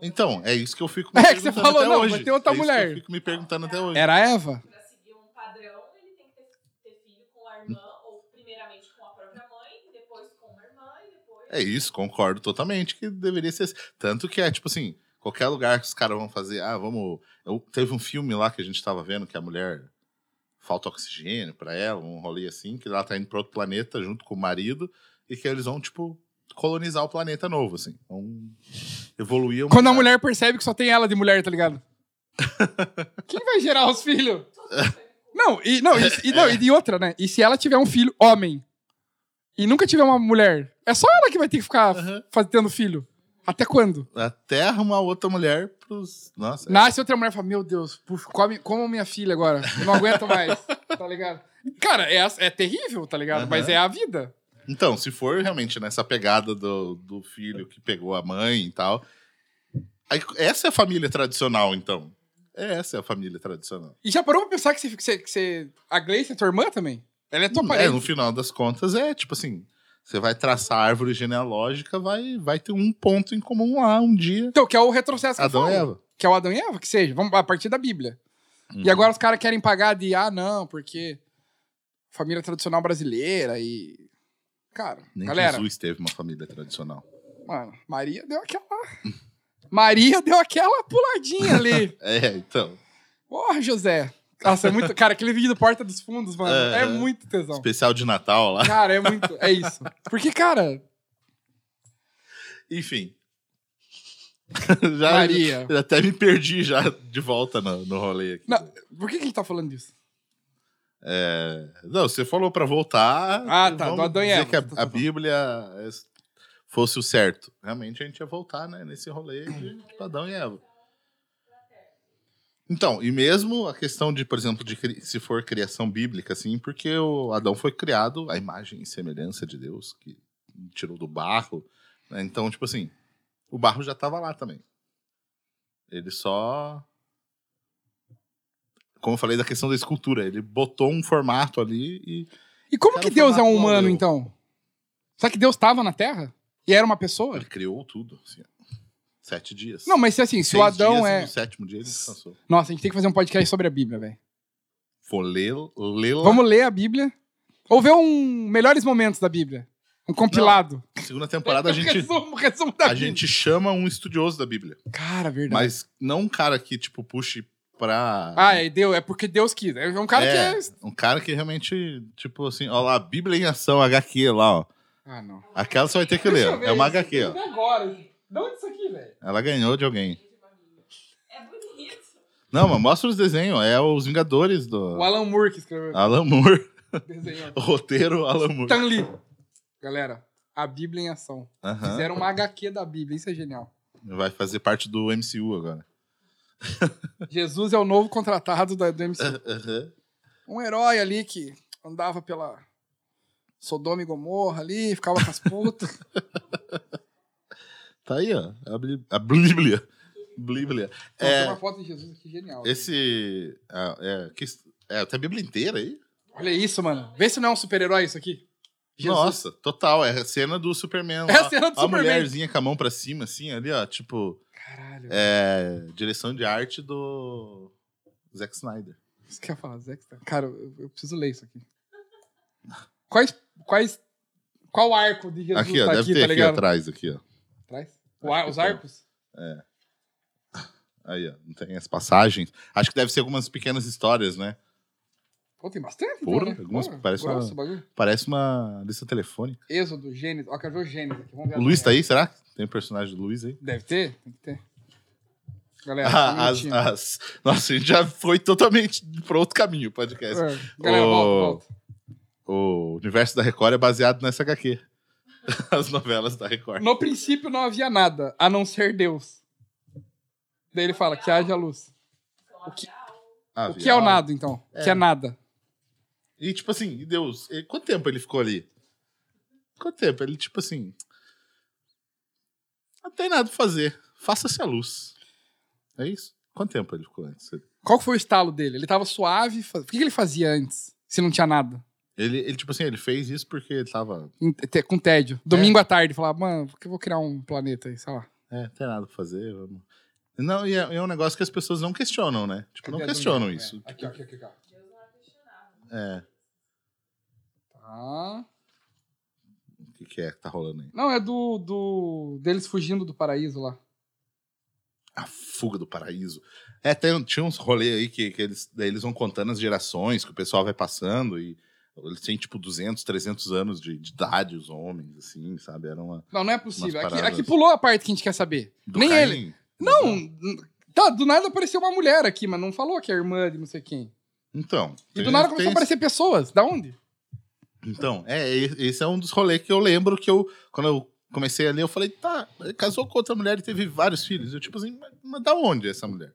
Então, é isso que eu fico me É, que você perguntando falou, não, hoje. vai ter outra é isso mulher. que eu fico me perguntando até hoje. Era a Eva? Pra seguir um padrão, ele tem que ter, filho com a irmã, ou primeiramente com a própria mãe, depois com uma irmã e depois. É isso, concordo totalmente que deveria ser. assim. Tanto que é, tipo assim, qualquer lugar que os caras vão fazer, ah, vamos. Eu, teve um filme lá que a gente tava vendo que a mulher falta oxigênio pra ela, um rolê assim, que ela tá indo pra outro planeta junto com o marido e que eles vão, tipo, colonizar o planeta novo, assim. Vão evoluir. Quando a mulher percebe que só tem ela de mulher, tá ligado? Quem vai gerar os filhos? Não, e, não, e, e- não, e outra, né? E se ela tiver um filho homem e nunca tiver uma mulher, é só ela que vai ter que ficar Aham. faz- tendo filho. Até quando? Até arrumar outra mulher pros. Nossa. é- Nasce outra mulher e fala, meu Deus, puf, come, como minha filha agora. Eu não aguento mais, tá ligado? Cara, é, é terrível, tá ligado? Aham. Mas é a vida. Então, se for realmente nessa pegada do, do filho que pegou a mãe e tal. aí, essa é a família tradicional, então. Essa é a família tradicional. E já parou pra pensar que você... Que você, que você- a Gleice é tua irmã também? Ela é tua É, parente. no final das contas, é tipo assim: você vai traçar a árvore genealógica, vai, vai ter um ponto em comum lá um dia. Então, que é o retrocesso que Adão e. Eva. Que é o Adão e Eva, que seja. Vamos a partir da Bíblia. Uhum. E agora os caras querem pagar de, ah, não, porque família tradicional brasileira e... Cara, Nem galera, Jesus teve uma família tradicional. mano, Maria deu aquela... Maria deu aquela puladinha ali. É, então. Porra, José. Nossa, é muito... Cara, aquele vídeo do Porta dos Fundos, mano, é Aham. muito tesão. Especial de Natal lá. Cara, é muito... É isso. Porque, cara, Enfim. já, Maria. já até me perdi já de volta no, no rolê aqui. Não, por que, que a gente tá falando disso? É, não, você falou pra voltar. Ah, tá, do Adão e Eva. que a, Tá, a. Bíblia é- fosse o certo. Realmente a gente ia voltar né, nesse rolê de tipo, Adão e Eva. Então, e mesmo a questão de, por exemplo, de se for criação bíblica, assim, porque o Adão foi criado à imagem e semelhança de Deus, que tirou do barro. né? Então, tipo assim, o barro já estava lá também. Ele só. Como eu falei da questão da escultura, ele botou um formato ali e. E como que Deus é um humano, então? Será que Deus tava na Terra? E era uma pessoa? Ele criou tudo. assim. Sete dias. Não, mas se assim, se o Adão dias, é... No sétimo dia ele descansou. Nossa, a gente tem que fazer um podcast sobre a Bíblia, velho. Vou ler, lê-la. Vamos ler a Bíblia. Ou ver um melhores momentos da Bíblia. Um compilado. Segunda temporada a gente, resumo, resumo da a Bíblia. gente chama um estudioso da Bíblia. Cara, verdade. Mas não um cara que, tipo, puxe pra. Ah, é, Deus, é porque Deus quis. É um cara é, que é... Um cara que realmente, tipo assim, ó lá, Bíblia em ação, HQ lá, ó. Ah, não. Aquela você vai ter que ler. É uma isso. HQ, ó. Agora. De onde é isso aqui, velho? Ela ganhou de alguém. É bonito. Não, mas mostra os desenhos. É os Vingadores do O Alan Moore que escreveu. Alan Moore. Desenhou. Roteiro Alan Moore. Stan Lee. Galera, a Bíblia em ação. Fizeram uma HQ da Bíblia. Isso é genial. Vai fazer parte do MCU agora. Jesus é o novo contratado do MC. Aham. Um herói ali que andava pela Sodoma e Gomorra ali, ficava com as putas. Tá aí, ó. A Bí- A Bíblia. Bíblia. Tem É, uma foto de Jesus aqui genial. esse. ah, É, que, é, tem a Bíblia inteira aí? Olha isso, mano. Vê se não é um super-herói isso aqui. Jesus. Nossa, total. É a cena do Superman. É a cena do a Superman. mulherzinha com a mão pra cima, assim, ali, ó. Tipo, Caralho. é, direção de arte do Zack Snyder. Isso que eu ia falar, Zack Snyder. Cara, eu, preciso ler isso aqui. Quais. quais qual arco de Jesus Aqui, ó. tá deve aqui, ter aqui atrás, aqui, ó. Atrás? O ar- os arcos? Aí, ó. Não tem as passagens. Acho que deve ser algumas pequenas histórias, né? Pô, tem bastante. Porra, então, né? algumas- Porra, parece uma- o. Parece uma lista telefônica. Êxodo, Gênesis. Ó, quero ver o Gênesis aqui. Vamos ver O Luiz tá aí, será? Tem o personagem do Luiz aí? Deve ter, tem que ter. Galera, um Ah, as, as... Nossa, a gente já foi totalmente para outro caminho o podcast. É, Galera, Ô, volta, volta. O universo da Record é baseado nessa HQ. As novelas da Record. No princípio não havia nada, a não ser Deus. Daí ele fala que haja luz. O que- Ah, O que é o viado. nada, então? O que é nada? E tipo assim, Deus, quanto tempo ele ficou ali? Quanto tempo? Ele, tipo assim. Não tem nada pra fazer. Faça-se a luz. É isso? Quanto tempo ele ficou antes? Qual foi o estalo dele? Ele tava suave. fa- O que ele fazia antes, se não tinha nada? Ele, ele, tipo assim, ele fez isso porque ele tava. Com tédio. Domingo à tarde, falava, mano, por que eu vou criar um planeta aí, sei lá. É, não tem nada pra fazer. Vamos. Não, e é, é um negócio que as pessoas não questionam, né? Tipo, não Cadê a questionam domingo? isso. É, Aqui, ó, aqui, aqui, aqui, ó. Deus não é. É. Tá. O que, que é que tá rolando aí? Não, é do, do. deles fugindo do paraíso lá. A fuga do paraíso. É, tem, tinha uns rolês aí que, que eles, daí eles vão contando as gerações que o pessoal vai passando e eles têm tipo 200, 300 anos de, de idade, os homens, assim, sabe? Era uma. Não, não é possível. Aqui, paradas. aqui pulou a parte que a gente quer saber. do Nem Caim. ele. Não, tá, do nada apareceu uma mulher aqui, mas não falou que é irmã de não sei quem. Então. E do nada começou a aparecer pessoas. Da onde? Então, é, esse é um dos rolês que eu lembro que eu, quando eu comecei a ler, eu falei, tá, casou com outra mulher e teve vários filhos. Eu, tipo assim, mas, mas da onde é essa mulher?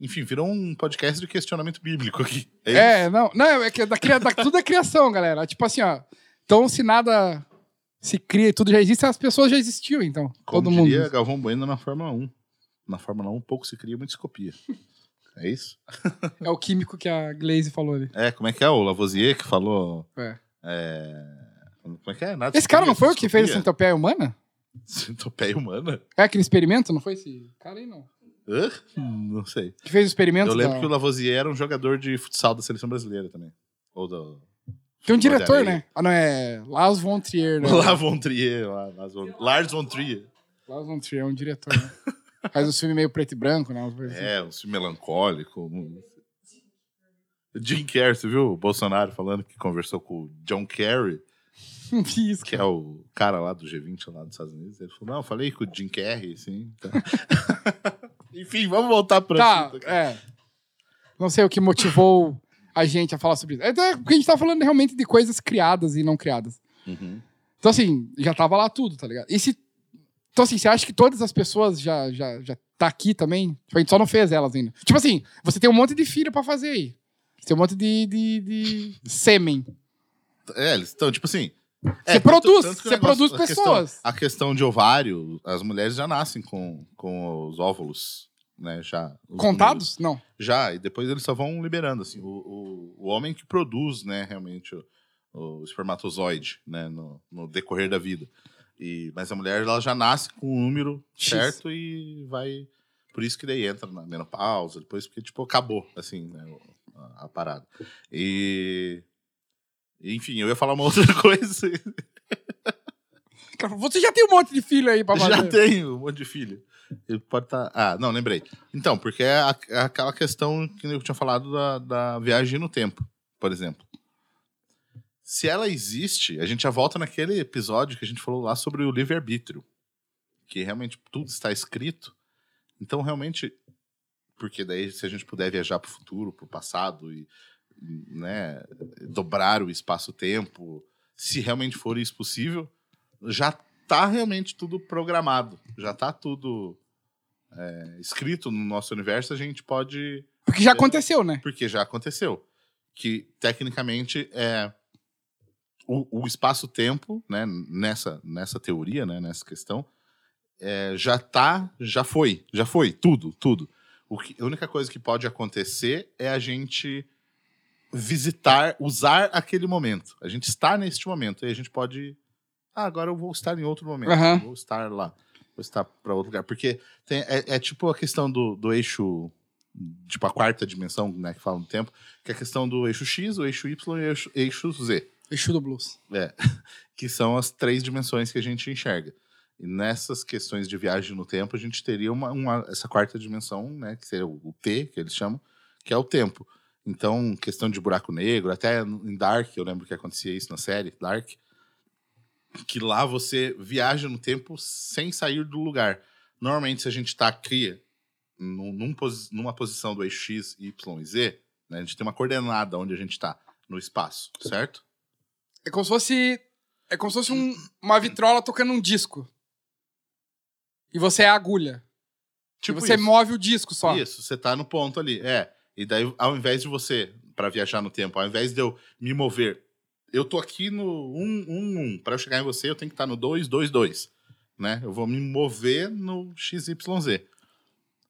Enfim, virou um podcast de questionamento bíblico aqui. É, É, não, não, é que da, cria- da- tudo é criação, galera. Tipo assim, ó. Então, se nada se cria e tudo já existe, as pessoas já existiam, então. Como todo mundo. diria Galvão Bueno na Fórmula 1. Na Fórmula 1, pouco se cria, muito se copia. É isso? É o químico que a Glaze falou ali. É, como é que é? O Lavoisier que falou. É. é, Como é que é? Nada Esse se cara não foi o que fez a centopeia humana? Centopeia humana? É aquele experimento? Não foi esse cara aí, não? Hã? Não sei. Que fez o experimento Eu lembro da- que o Lavoisier era um jogador de futsal da seleção brasileira também. Ou do. Tem um diretor, né? Ah, não, é Lars von Trier, né? Lá von Trier, Lars von- Lars von Trier. Lars von Trier é um diretor, né? Faz um filme meio preto e branco, né? Assim. É, um filme melancólico. Jim Carrey, você viu o Bolsonaro falando que conversou com o John Kerry, isso, que é o cara lá do G20 lá dos Estados Unidos? Ele falou: Não, eu falei com o Jim Carrey, sim. Tá. Enfim, vamos voltar pra. Tá, é. Não sei o que motivou a gente a falar sobre isso. É porque a gente tá falando realmente de coisas criadas e não criadas. Uhum. Então, assim, já tava lá tudo, tá ligado? E se. Então, assim, você acha que todas as pessoas já, já, já tá aqui também? Tipo, a gente só não fez elas ainda. Tipo assim, você tem um monte de filho pra fazer aí. Você tem um monte de, de, de sêmen. É, eles estão, tipo assim. Você tanto- produz, você produz a questão- pessoas. a questão de ovário, as mulheres já nascem com, com os óvulos, né? Já. os Contados? Não. Já, e depois eles só vão liberando, assim, o, o, o homem que produz, né, realmente, o, o espermatozoide, né, no, no decorrer da vida. E, mas a mulher, ela já nasce com o número X. certo e vai... Por isso que daí entra na menopausa, depois, porque, tipo, acabou, assim, né, a, a parada. E... Enfim, eu ia falar uma outra coisa. Você já tem um monte de filho aí pra fazer. Já tenho um monte de filho. Ele pode estar. Ah, não, lembrei. Então, porque é, é aquela questão que eu tinha falado da, da viagem no tempo, por exemplo. Se ela existe, a gente já volta naquele episódio que a gente falou lá sobre o livre-arbítrio. Que realmente tudo está escrito. Então, realmente. Porque daí, se a gente puder viajar para o futuro, para o passado e né, dobrar o espaço-tempo, se realmente for isso possível, já tá realmente tudo programado, já tá tudo é, escrito no nosso universo, a gente pode. Porque já aconteceu, né? Porque já aconteceu. Que tecnicamente é. O, o espaço-tempo, né, nessa, nessa teoria, né, nessa questão, é, já tá. Já foi. Já foi. Tudo, tudo. O que, a única coisa que pode acontecer é a gente visitar, usar aquele momento. A gente está neste momento e a gente pode. Ah, agora eu vou estar em outro momento. Aham. Vou estar lá. Vou estar para outro lugar. Porque tem- é, é tipo a questão do, do eixo. Tipo a quarta dimensão, né? Que fala no tempo. Que é a questão do eixo X, o eixo Y e o eixo, eixo Z. Exu do Blues. É, que são as três dimensões que a gente enxerga. E nessas questões de viagem no tempo, a gente teria uma, uma- essa quarta dimensão, né, que seria o T, que eles chamam, que é o tempo. Então, questão de buraco negro, até em Dark, eu lembro que acontecia isso na série, Dark, que lá você viaja no tempo sem sair do lugar. Normalmente, se a gente está aqui num, numa posição do eixo X, Y e Z, né, a gente tem uma coordenada onde a gente está no espaço, certo? É como se fosse. É como se fosse um- uma vitrola tocando um disco. E você é a agulha. Tipo e você isso. move o disco só. Isso, você tá no ponto ali. É. E daí, ao invés de você, para viajar no tempo, ao invés de eu me mover, eu tô aqui no 1, 1, 1. Para eu chegar em você, eu tenho que estar no 2, 2, 2. Né? Eu vou me mover no XYZ.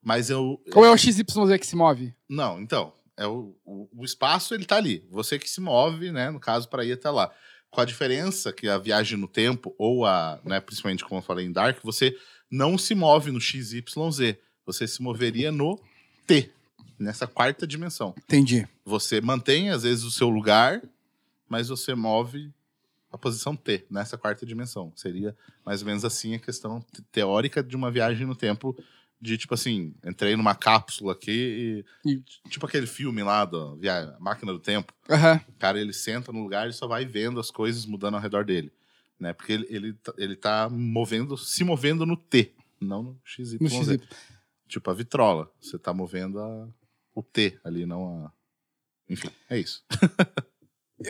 Mas eu. Ou é o XYZ que se move? Não, então. É o, o, o espaço, ele tá ali. Você que se move, né? No caso, para ir até lá. Com a diferença que a viagem no tempo, ou a, né, principalmente como eu falei em Dark, você não se move no XYZ. Você se moveria no T, nessa quarta dimensão. Entendi. Você mantém, às vezes, o seu lugar, mas você move a posição T, nessa quarta dimensão. Seria mais ou menos assim a questão te- teórica de uma viagem no tempo. De tipo assim, entrei numa cápsula aqui e. E- Tipo aquele filme lá da Máquina do Tempo. Aham. O cara ele senta no lugar e só vai vendo as coisas mudando ao redor dele. Né? Porque ele, ele, tá- ele tá movendo, se movendo no T, não no XY. No XY. Tipo a vitrola. Você tá movendo a, o T ali, não a. Enfim, é isso.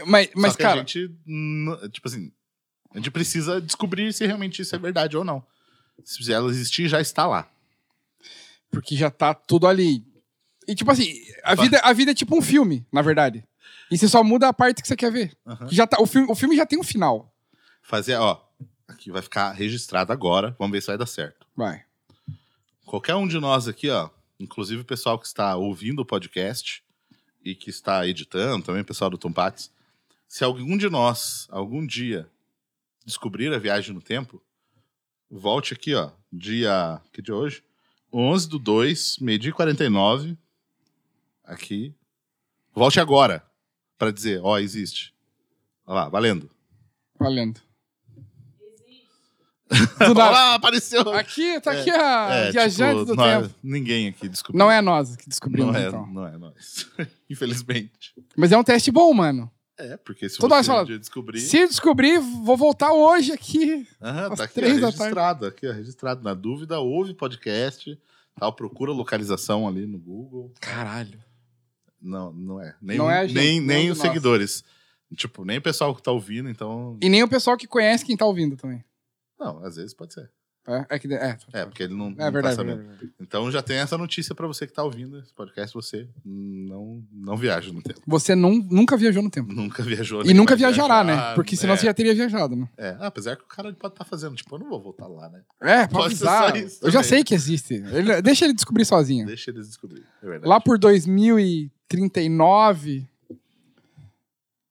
Mas, mas Só que cara. a gente. Tipo assim. A gente precisa descobrir se realmente isso é verdade ou não. Se ela existir, já está lá. Porque já tá tudo ali. E tipo assim, a vida, a vida é tipo um filme, na verdade. E você só muda a parte que você quer ver. Aham. Já tá, o, filme, o filme já tem um final. Fazer, ó. Aqui vai ficar registrado agora. Vamos ver se vai dar certo. Vai. Qualquer um de nós aqui, ó, inclusive o pessoal que está ouvindo o podcast e que está editando, também o pessoal do Tompates, se algum de nós, algum dia, descobrir a viagem no tempo, volte aqui, ó, dia, que dia é hoje? 11 do 2, meio-dia e 49, aqui. Volte agora, para dizer, ó, existe. Olha lá, valendo. Valendo. Do nada. lá, apareceu. Aqui, tá aqui a É, viajante tipo, do não é- tempo. ninguém aqui descobriu. Não é nós que descobrimos, não é, então. não é nós. Infelizmente. Mas é um teste bom, mano. É, porque se Toda você um fala, descobrir... Se eu descobrir, vou voltar hoje aqui. Aham, às tá aqui, três da registrado. Aqui, ó, registrado. Na dúvida, ouve podcast, tal, procura localização ali no Google. Caralho. Não, não é. Nem, Não é gente, nem, nem os nosso. seguidores. Tipo, nem o pessoal que tá ouvindo, então... E nem o pessoal que conhece quem tá ouvindo também. Não, às vezes pode ser. É, é que. É, É, porque ele não, não é tá verdade, sabendo. verdade, verdade. Então já tem essa notícia pra você que tá ouvindo esse podcast. Você não, não viaja no tempo. Você não, nunca viajou no tempo. Nunca viajou. E nunca viajará, viajar, né? Porque senão é, você já teria viajado, né? É, apesar que o cara pode estar fazendo, tipo, eu não vou voltar lá, né? É, Pode avisar. Eu já sei que existe. Ele- deixa ele descobrir sozinho. Deixa eles descobrir. É verdade. Lá por 2039,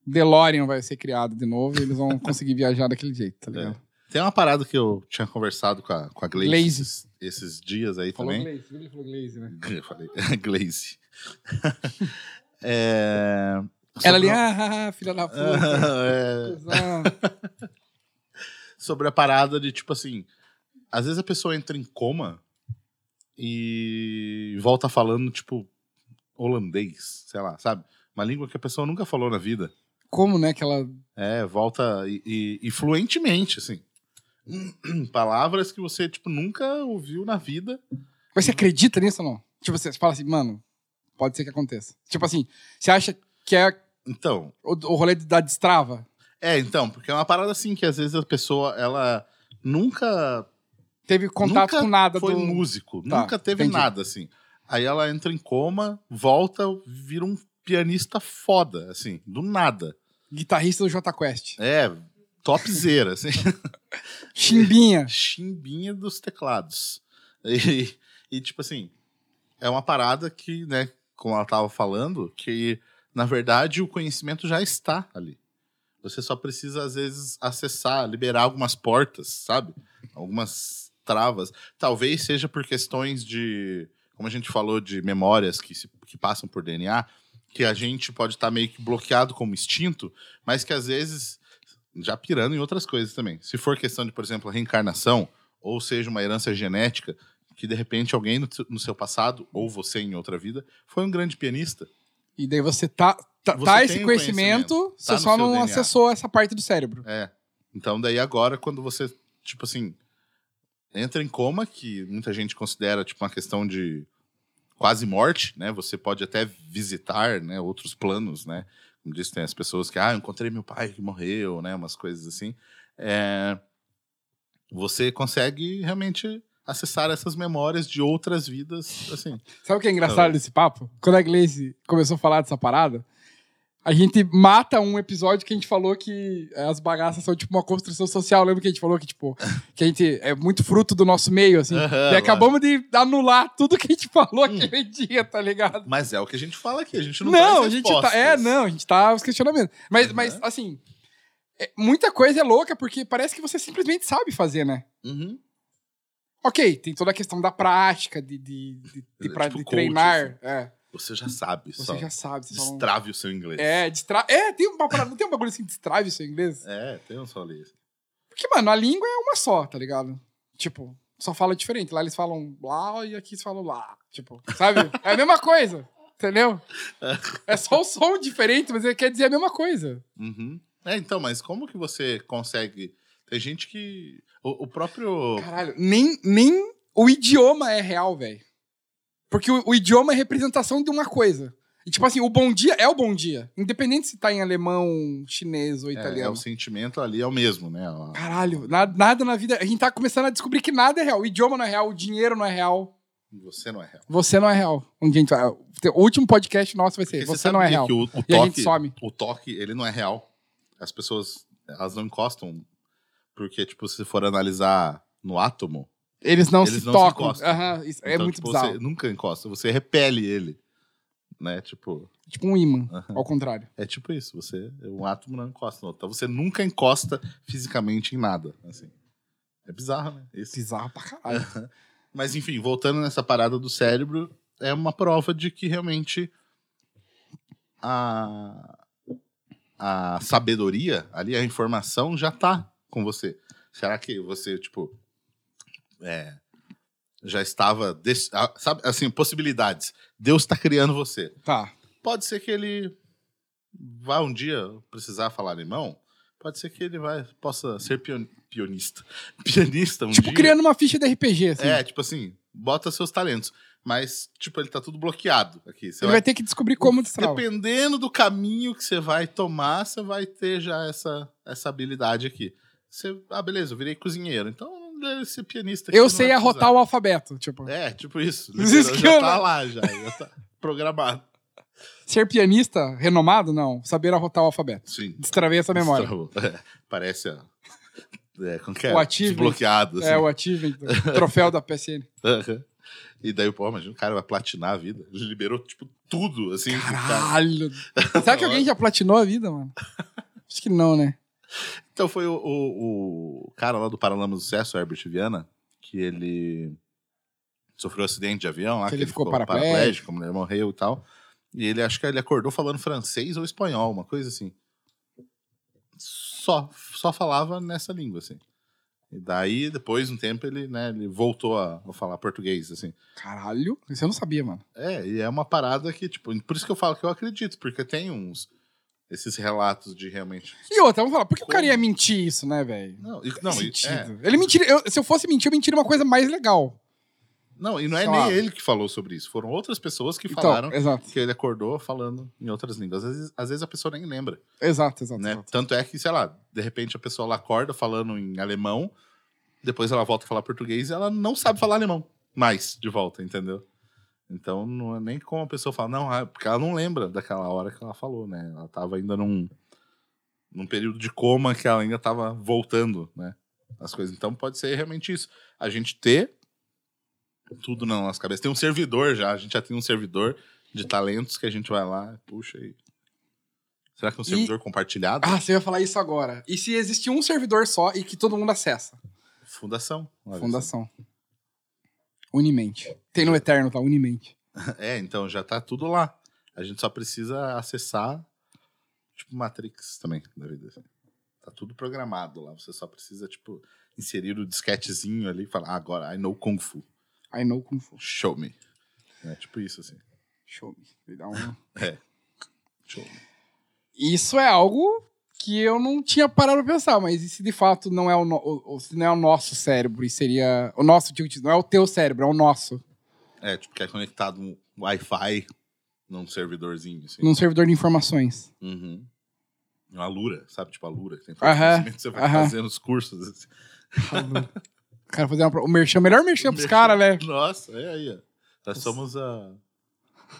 DeLorean vai ser criado de novo e eles vão conseguir viajar daquele jeito, tá ligado? Tem uma parada que eu tinha conversado com a, com a Glaze, Glaze. Esses, dias aí Falou também. Glaze, ele falou Glaze, né? Eu falei, Glaze. é... Ela ali, sobre- ah, ah, filha da puta. É, sobre a parada de, tipo assim, às vezes a pessoa entra em coma e volta falando, tipo, holandês, sei lá, sabe? Uma língua que a pessoa nunca falou na vida. Como, né, que ela... É, volta e, e- e fluentemente, assim. Palavras que você, tipo, nunca ouviu na vida. Mas você acredita nisso ou não? Tipo, você fala assim, mano, pode ser que aconteça. Tipo assim, você acha que é Então, o, o rolê da destrava? é, então, porque é uma parada assim que às vezes a pessoa, ela nunca Teve contato Nunca com nada foi do... músico, Tá, nunca teve entendi. nada, assim. Aí ela entra em coma, volta, vira um pianista foda, assim, do nada. Guitarrista do Jota Quest. É, topzera, assim. Chimbinha. chimbinha dos teclados. E, e, tipo assim, é uma parada que, né, como ela tava falando, que na verdade o conhecimento já está ali. Você só precisa, às vezes, acessar, liberar algumas portas, sabe? Algumas travas. Talvez seja por questões de. Como a gente falou, de memórias que, se, que passam por DNA, que a gente pode estar meio que bloqueado como instinto, mas que às vezes já pirando em outras coisas também. Se for questão de, por exemplo, reencarnação, ou seja, uma herança genética, que de repente alguém no, seu passado, ou você em outra vida, foi um grande pianista. E daí você tá, tá, Você tá esse conhecimento, conhecimento, você tá no só não DNA. acessou essa parte do cérebro. É. Então, daí agora, quando você, tipo assim, entra em coma, que muita gente considera tipo uma questão de quase morte, né? Você pode até visitar, né, outros planos, né? Como disse, tem as pessoas que, ah, eu encontrei meu pai que morreu, né? Umas coisas assim. É, Você consegue realmente acessar essas memórias de outras vidas, assim. Sabe o que é engraçado desse papo? Quando a Gleice começou a falar dessa parada, a gente mata um episódio que a gente falou que as bagaças são tipo uma construção social. Lembra que a gente falou que, tipo, que a gente é muito fruto do nosso meio, assim? Aham, e acabamos de anular tudo que a gente falou aquele dia, tá ligado? Mas é o que a gente fala aqui, a gente não, Não, a gente tá. É, não, a gente tá os questionamentos. Mas, Uhum. mas assim, é- muita coisa é louca porque parece que você simplesmente sabe fazer, né? Uhum. Ok, tem toda a questão da prática, de, de, de, de, É pra- tipo de coach, treinar. É, Você já sabe, você só. já sabe. Não- Destrave o seu inglês. É, distra... é, tem uma parada, não tem um bagulho assim, destrave o seu inglês? É, tem um só ali. Porque, mano, a língua é uma só, tá ligado? Tipo, só fala diferente. Lá eles falam lá e aqui eles falam lá. Tipo, sabe? É a mesma coisa, entendeu? É só o som diferente, mas ele quer dizer a mesma coisa. Uhum. É, então, mas como que você consegue. Tem gente que. O, o próprio. Caralho, nem, nem o idioma é real, velho. Porque o, o idioma é representação de uma coisa. E tipo assim, o bom dia é o bom dia. Independente se tá em alemão, chinês ou É, é, italiano. o sentimento ali é o mesmo, né? A- Caralho, nada, nada na vida. A gente tá começando a descobrir que nada é real. O idioma não é real, o dinheiro não é real. Você não é real. Você não é real. Um dia O último podcast nosso vai ser Porque Você não é real. que o, o E a gente toque, some. o toque, ele não é real. As pessoas, elas não encostam. Porque, tipo, se for analisar no átomo, Eles não Eles se não se tocam. encostam. Aham, isso é então, muito tipo, bizarro. você nunca encosta, você repele ele. Né? Tipo, Tipo um imã, Aham. ao contrário. é tipo isso. Você, um átomo não encosta no outro. Então você nunca encosta fisicamente em nada. Assim. É bizarro, né? Isso. Bizarro pra caralho. Mas enfim, voltando nessa parada do cérebro, é uma prova de que realmente a, a sabedoria ali, a informação já tá com você. Será que você, tipo, é, já estava. sabe, assim, possibilidades. Deus está criando você. Tá. Pode ser que ele vá um dia precisar falar alemão. Pode ser que ele vai, possa ser pion- pionista. Pianista um tipo, dia. criando uma ficha de RPG, assim. É, tipo assim, bota seus talentos. Mas, tipo, ele tá tudo bloqueado aqui. Você Ele vai ter que descobrir como destravar. Dependendo do caminho que você vai tomar, você vai ter já essa, essa habilidade aqui. Você, ah, beleza, eu virei cozinheiro. Então, pianista Eu sei arrotar o alfabeto. Tipo, É, tipo isso. Liberou, já tá lá, já. Já tá programado. ser pianista renomado, não. Saber arrotar o alfabeto. Sim. Destravei essa memória. É, parece a... É, como que é? O achievement. Desbloqueado, assim. É, o achievement, o troféu da PSN. Aham. E daí, pô, imagina, o cara vai platinar a vida. Ele liberou, tipo, tudo, assim. o cara- Caralho. Será que alguém já platinou a vida, mano? Acho que não, né? Então foi o, o, o cara lá do Paralama do Sucesso, Herbert Viana, que ele sofreu um acidente de avião lá, Que que, ele ficou ficou, paraplégico. paraplégico, a mulher morreu e tal. E ele acho que ele acordou falando francês ou espanhol, uma coisa assim. Só, só falava nessa língua, assim. E daí, depois de um tempo, ele, né, ele voltou a, a falar português, assim. Caralho. Isso eu não sabia, mano. É, e é uma parada que, tipo, por isso que eu falo que eu acredito, porque tem uns, esses relatos de realmente... E outra, vamos falar, por que o Como? cara ia mentir isso, né, velho? Não, e, não, e- é, Ele mentiria. eu- se eu fosse mentir, eu mentiria uma coisa mais legal. Não, e não é nem ele que falou sobre isso. Foram outras pessoas que Então, falaram exato. que ele acordou falando em outras línguas. Às vezes, às vezes a pessoa nem lembra, Exato, exato. né? exato. Tanto é que, sei lá, de repente a pessoa acorda falando em alemão, depois ela volta a falar português e ela não sabe falar alemão mais de volta, entendeu? Então não é nem como a pessoa fala, não, ah, porque ela não lembra daquela hora que ela falou, né? Ela tava ainda num, num período de coma que ela ainda tava voltando, né? As coisas. Então pode ser realmente isso. A gente ter tudo na nossa cabeça. Tem um servidor já, a gente já tem um servidor de talentos que a gente vai lá, puxa aí. Será que é um E- servidor compartilhado? Ah, você ia falar isso agora. E se existe um servidor só e que todo mundo acessa? Fundação. Fundação. Unimente. Tem no Eterno, tá? Unimente. É, então já tá tudo lá. A gente só precisa acessar, tipo Matrix também, da vida. assim. Tá tudo programado lá. Você só precisa, tipo, inserir o disquetezinho ali e falar, ah, agora, I know Kung Fu. I know Kung Fu. Show me. É tipo isso, assim. Show me. Me dá um... Show me. Isso é algo que eu não tinha parado pra pensar, mas e se de fato não é o, no- o- o- se não é o nosso cérebro e seria. O nosso, tipo, não é o teu cérebro, é o nosso. É, tipo, que é conectado um Wi-Fi num servidorzinho, assim. Num servidor de informações. Uhum. Uma Lura, sabe? Tipo a Lura. Que tem Aham, conhecimento, você vai aham. fazendo os cursos. Assim. O cara fazer uma, o merchan, melhor merchan pros caras, né? Nossa, é aí, ó. Nós somos a,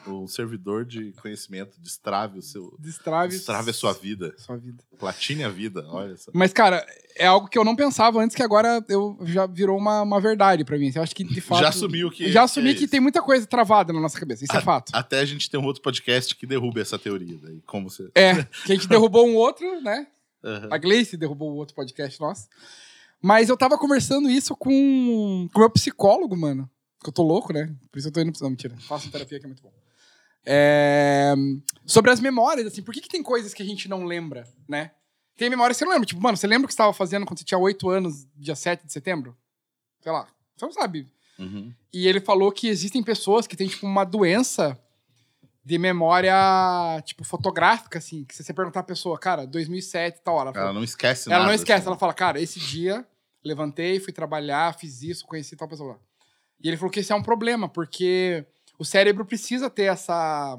o servidor de conhecimento. Destrave o seu. Destrave. Destrave a sua vida. sua vida. Platine a vida, olha só. Mas, cara, é algo que eu não pensava antes que agora eu já virou uma, uma verdade pra mim. Eu acho que, de fato... Já assumiu que. Já assumi é que tem muita coisa travada na nossa cabeça. Isso é fato. Até a gente tem um outro podcast que derruba essa teoria. Daí, como você. É, que a gente derrubou um outro, né? Aham. A Gleice derrubou o outro podcast nosso. Mas eu tava conversando isso com com o meu psicólogo, mano. Que eu tô louco, né? Por isso eu tô indo... Não, mentira. Faço terapia que é muito bom. É, Sobre as memórias, assim. Por que, que tem coisas que a gente não lembra, né? Tem memórias que você não lembra. Tipo, mano, você lembra o que você tava fazendo quando você tinha 8 anos, dia 7 de setembro? Sei lá. Você não sabe. Uhum. E ele falou que existem pessoas que têm, tipo, uma doença de memória, tipo, fotográfica, assim. Que se você perguntar a pessoa, cara, 2007, tal hora. Ela, Ela fala, não esquece ela nada. não esquece, assim. ela fala, cara, esse dia levantei, fui trabalhar, fiz isso, conheci tal pessoa lá. E ele falou que esse é um problema, porque o cérebro precisa ter essa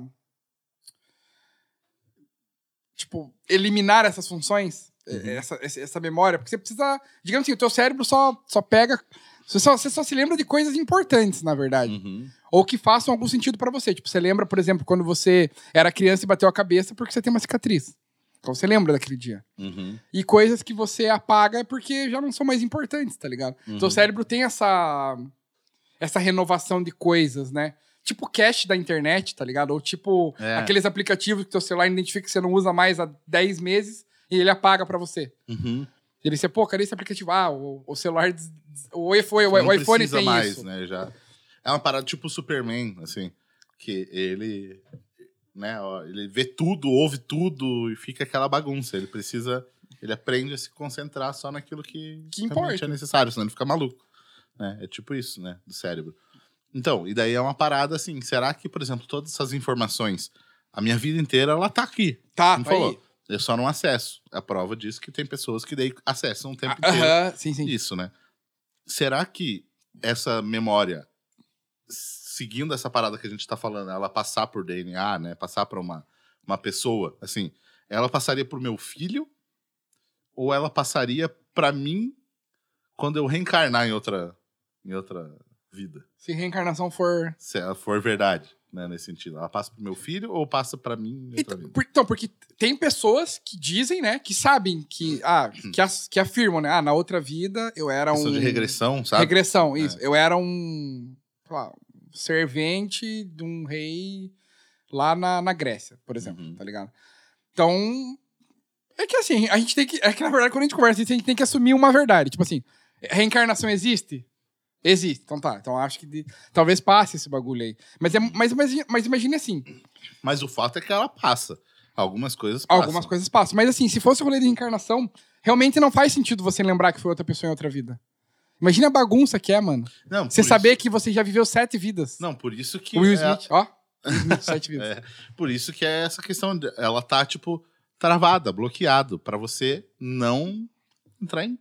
tipo, eliminar essas funções, uhum. essa, essa memória, porque você precisa. Digamos assim, o teu cérebro só, só pega. Você só, você só se lembra de coisas importantes, na verdade. Uhum. Ou que façam algum sentido para você. Tipo, você lembra, por exemplo, quando você era criança e bateu a cabeça porque você tem uma cicatriz. Então você lembra daquele dia. Uhum. E coisas que você apaga porque já não são mais importantes, tá ligado? Uhum. Então o cérebro tem essa, essa renovação de coisas, né? Tipo cache da internet, tá ligado? Ou tipo é. aqueles aplicativos que teu celular identifica que você não usa mais há 10 meses e ele apaga para você. Uhum. Ele disse, pô, cadê esse aplicativo? Ah, o, o celular. O iPhone, o, o iPhone tem mais, isso. Né, já. É uma parada tipo Superman, assim. Que ele né? Ele vê tudo, ouve tudo e fica aquela bagunça. Ele precisa, ele aprende a se concentrar só naquilo que, que importa. é necessário, senão ele fica maluco. Né? É tipo isso, né? Do cérebro. Então, e daí é uma parada assim, será que, por exemplo, todas essas informações, a minha vida inteira, ela tá aqui. Tá, tá falou. Aí. Eu só não acesso. A prova diz que tem pessoas que daí acessam o tempo ah, inteiro. Uh -huh. sim, sim. Isso, né? Será que essa memória seguindo essa parada que a gente tá falando, ela passar por DNA, né? Passar para uma, uma pessoa, assim, ela passaria pro meu filho ou ela passaria para mim quando eu reencarnar em outra em outra vida? Se reencarnação for se ela for verdade, né, nesse sentido. Ela passa pro meu filho ou passa para mim então, por, então, porque tem pessoas que dizem, né, que sabem que ah, que, as, que afirmam, né, ah, na outra vida eu era um de regressão, sabe? Regressão, isso. É. Eu era um, lá, servente de um rei lá na, na Grécia, por exemplo, uhum. tá ligado? Então, é que assim, a gente tem que. É que na verdade, quando a gente conversa isso, a gente tem que assumir uma verdade. Tipo assim, reencarnação existe? Existe. Então tá. Então acho que de, talvez passe esse bagulho aí. Mas, é, mas, mas, mas imagine assim. Mas o fato é que ela passa. Algumas coisas passam. Algumas coisas passam. Mas assim, se fosse o rolê de reencarnação, realmente não faz sentido você lembrar que foi outra pessoa em outra vida. Imagina a bagunça que é, mano. Não, você saber que você já viveu sete vidas. Não, por isso que. Will é Smith, é... ó. Will Smith, sete vidas. É, por isso que é essa questão. De, ela tá, tipo, travada, bloqueado, para você não entrar em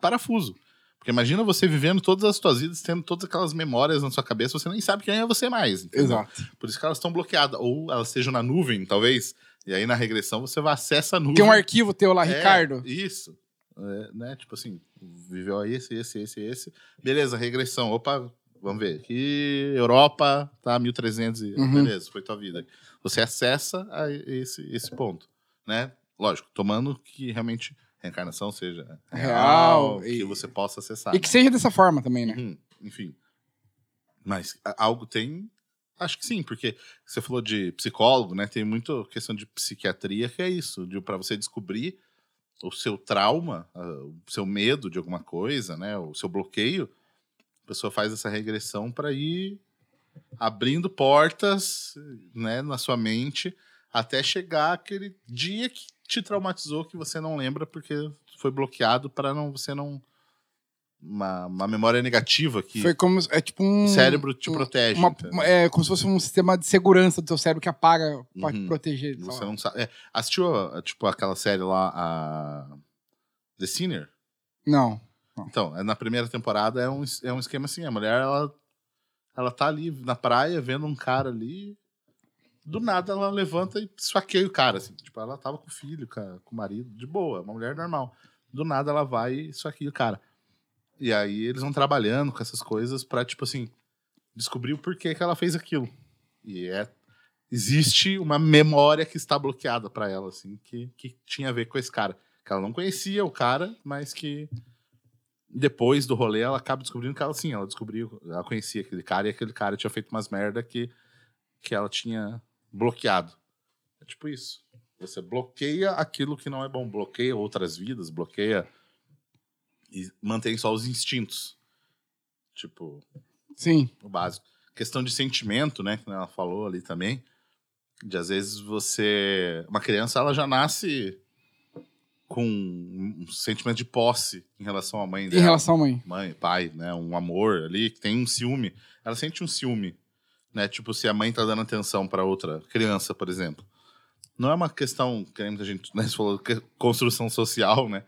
parafuso. Porque imagina você vivendo todas as suas vidas, tendo todas aquelas memórias na sua cabeça, você nem sabe quem é você mais. Entendeu? Exato. Por isso que elas estão bloqueadas. Ou elas estejam na nuvem, talvez. E aí na regressão você vai acessar a nuvem. Tem um arquivo teu lá, é, Ricardo. Isso. É, né? Tipo assim, viveu esse, esse, esse, esse. Beleza, regressão. Opa, vamos ver. Aqui, Europa, tá 1300 e... Uhum. Beleza, foi tua vida. Você acessa a esse, esse ponto, né? Lógico, tomando que realmente reencarnação seja real, real e... que você possa acessar. E que seja dessa forma também, né? Uhum, enfim. Mas algo tem Acho que sim, porque você falou de psicólogo, né? Tem muito questão de psiquiatria que é isso, de para você descobrir o seu trauma, o seu medo de alguma coisa, né, o seu bloqueio, a pessoa faz essa regressão para ir abrindo portas, né, na sua mente até chegar aquele dia que te traumatizou que você não lembra porque foi bloqueado para não você não uma, uma memória negativa que foi como é tipo um o cérebro te um, protege uma, é como se fosse um sistema de segurança do teu cérebro que apaga para uhum. proteger você não sabe é, assistiu tipo aquela série lá a The Sinner não, não. então é, na primeira temporada é um, é um esquema assim a mulher ela ela tá ali na praia vendo um cara ali do nada ela levanta e esfaqueia o cara assim. Tipo ela tava com o filho com, o marido de boa uma mulher normal. Do nada ela vai e esfaqueia o cara. E aí eles vão trabalhando com essas coisas para tipo assim, descobrir o porquê que ela fez aquilo. E é existe uma memória que está bloqueada para ela assim, que, que tinha a ver com esse cara, que ela não conhecia o cara, mas que depois do rolê ela acaba descobrindo que ela sim, ela descobriu, ela conhecia aquele cara e aquele cara tinha feito umas merda que que ela tinha bloqueado. É tipo isso. Você bloqueia aquilo que não é bom, bloqueia outras vidas, bloqueia e mantém só os instintos. Tipo. Sim. O básico. Questão de sentimento, né? Que ela falou ali também. De às vezes você. Uma criança, ela já nasce com um sentimento de posse em relação à mãe dela. Em relação à mãe. Mãe, pai, né? Um amor ali, que tem um ciúme. Ela sente um ciúme, né? Tipo, se a mãe tá dando atenção para outra criança, por exemplo. Não é uma questão, que a gente né, falou, construção social, né?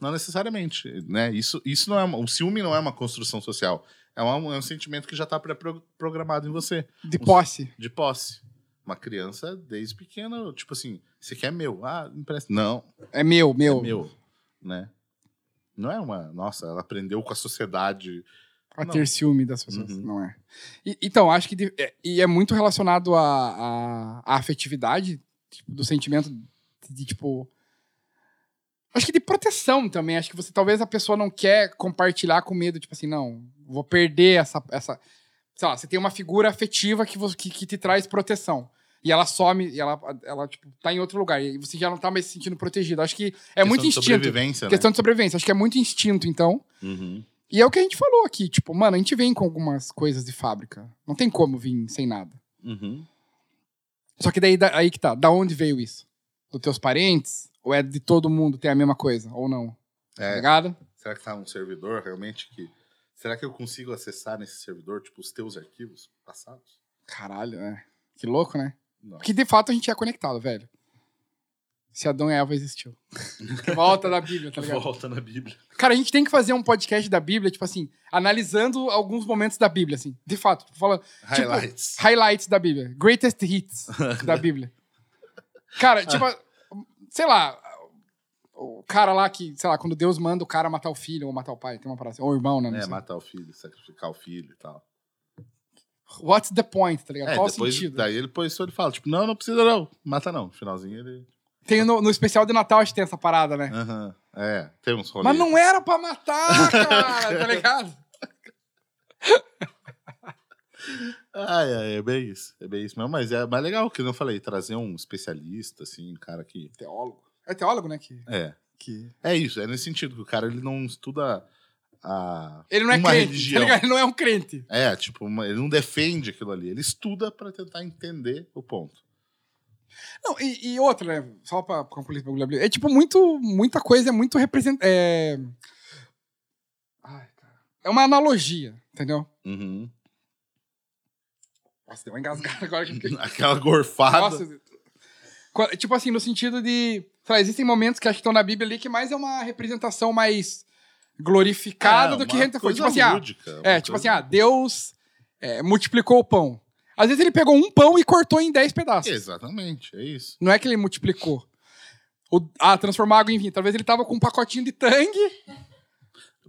Não necessariamente, né? Isso, isso não é o ciúme não é uma construção social. É um, é um sentimento que já está pré-programado em você. De posse. de posse. Uma criança, desde pequena, tipo assim, você quer meu? Ah, empresta. Não, É meu, meu. é meu, né? Não é uma... Nossa, ela aprendeu com a sociedade. A Não. ter ciúme das pessoas. Uhum. Não é. E- então, acho que. de- é, e é muito relacionado à, à, afetividade, tipo, do sentimento de, de, tipo. Acho que de proteção também. Acho que você talvez a pessoa não quer compartilhar com medo, tipo assim, não, vou perder essa. essa sei lá, você tem uma figura afetiva que, que, que te traz proteção. E ela some, e ela, ela, tipo, tá em outro lugar. E você já não tá mais se sentindo protegido. Acho que é questão muito de instinto. sobrevivência, né? Questão de sobrevivência. Acho que é muito instinto, então. Uhum. E é o que a gente falou aqui, tipo, mano, a gente vem com algumas coisas de fábrica. Não tem como vir sem nada. Uhum. Só que daí da- aí que tá, da onde veio isso? Dos teus parentes? Ou é de todo mundo ter a mesma coisa? Ou não? Tá É, ligado? será que tá um servidor realmente que... Será que eu consigo acessar nesse servidor, tipo, os teus arquivos passados? Caralho, né? Que louco, né? Não. Porque de fato a gente é conectado, velho. Se Adão e Eva existiu. Volta da Bíblia, tá ligado? Volta na Bíblia. Cara, a gente tem que fazer um podcast da Bíblia, tipo assim, analisando alguns momentos da Bíblia, assim. De fato, tipo, falando Highlights. highlights da Bíblia. Greatest hits da Bíblia. Cara, tipo, sei lá, o cara lá que, sei lá, quando Deus manda o cara matar o filho ou matar o pai, tem uma parada assim, ou o irmão, né? Não É, sei. matar o filho, sacrificar o filho e tal. What's the point, tá ligado? É, Qual o sentido? daí ele depois ele fala, tipo, não, não precisa não, mata não. No finalzinho ele... Tem no, no especial de Natal, acho que tem essa parada, né? Aham, é, tem uns rolês. Mas não era pra matar, cara, tá ligado? Ai, ai, é bem isso, é bem isso mesmo. Mas é mais legal, que eu falei, trazer um especialista, assim, um cara que... Teólogo. É teólogo, né? Que, É, que... é isso, é nesse sentido, que o cara ele não estuda a... Ele não é uma crente, religião. tá ligado? Ele não é um crente. É, tipo, uma- ele não defende aquilo ali, ele estuda pra tentar entender o ponto. Não, e, e outra, né? Só pra concluir Bíblia. É tipo, muito, muita coisa é muito represent... É... Ai, cara. É uma analogia, entendeu? Uhum. Nossa, deu uma engasgada agora que fiquei... Aquela gorfada. Nossa, tipo assim, no sentido de. lá, existem momentos que acho que estão na Bíblia ali que mais é uma representação mais glorificada do que É, uma renta foi. Tipo assim, ah, é, tipo assim, ah, Deus é, multiplicou o pão. Às vezes ele pegou um pão e cortou em 10 pedaços. Exatamente, é isso. Não é que ele multiplicou. O, ah, transformar água em vinho. Talvez ele tava com um pacotinho de tangue,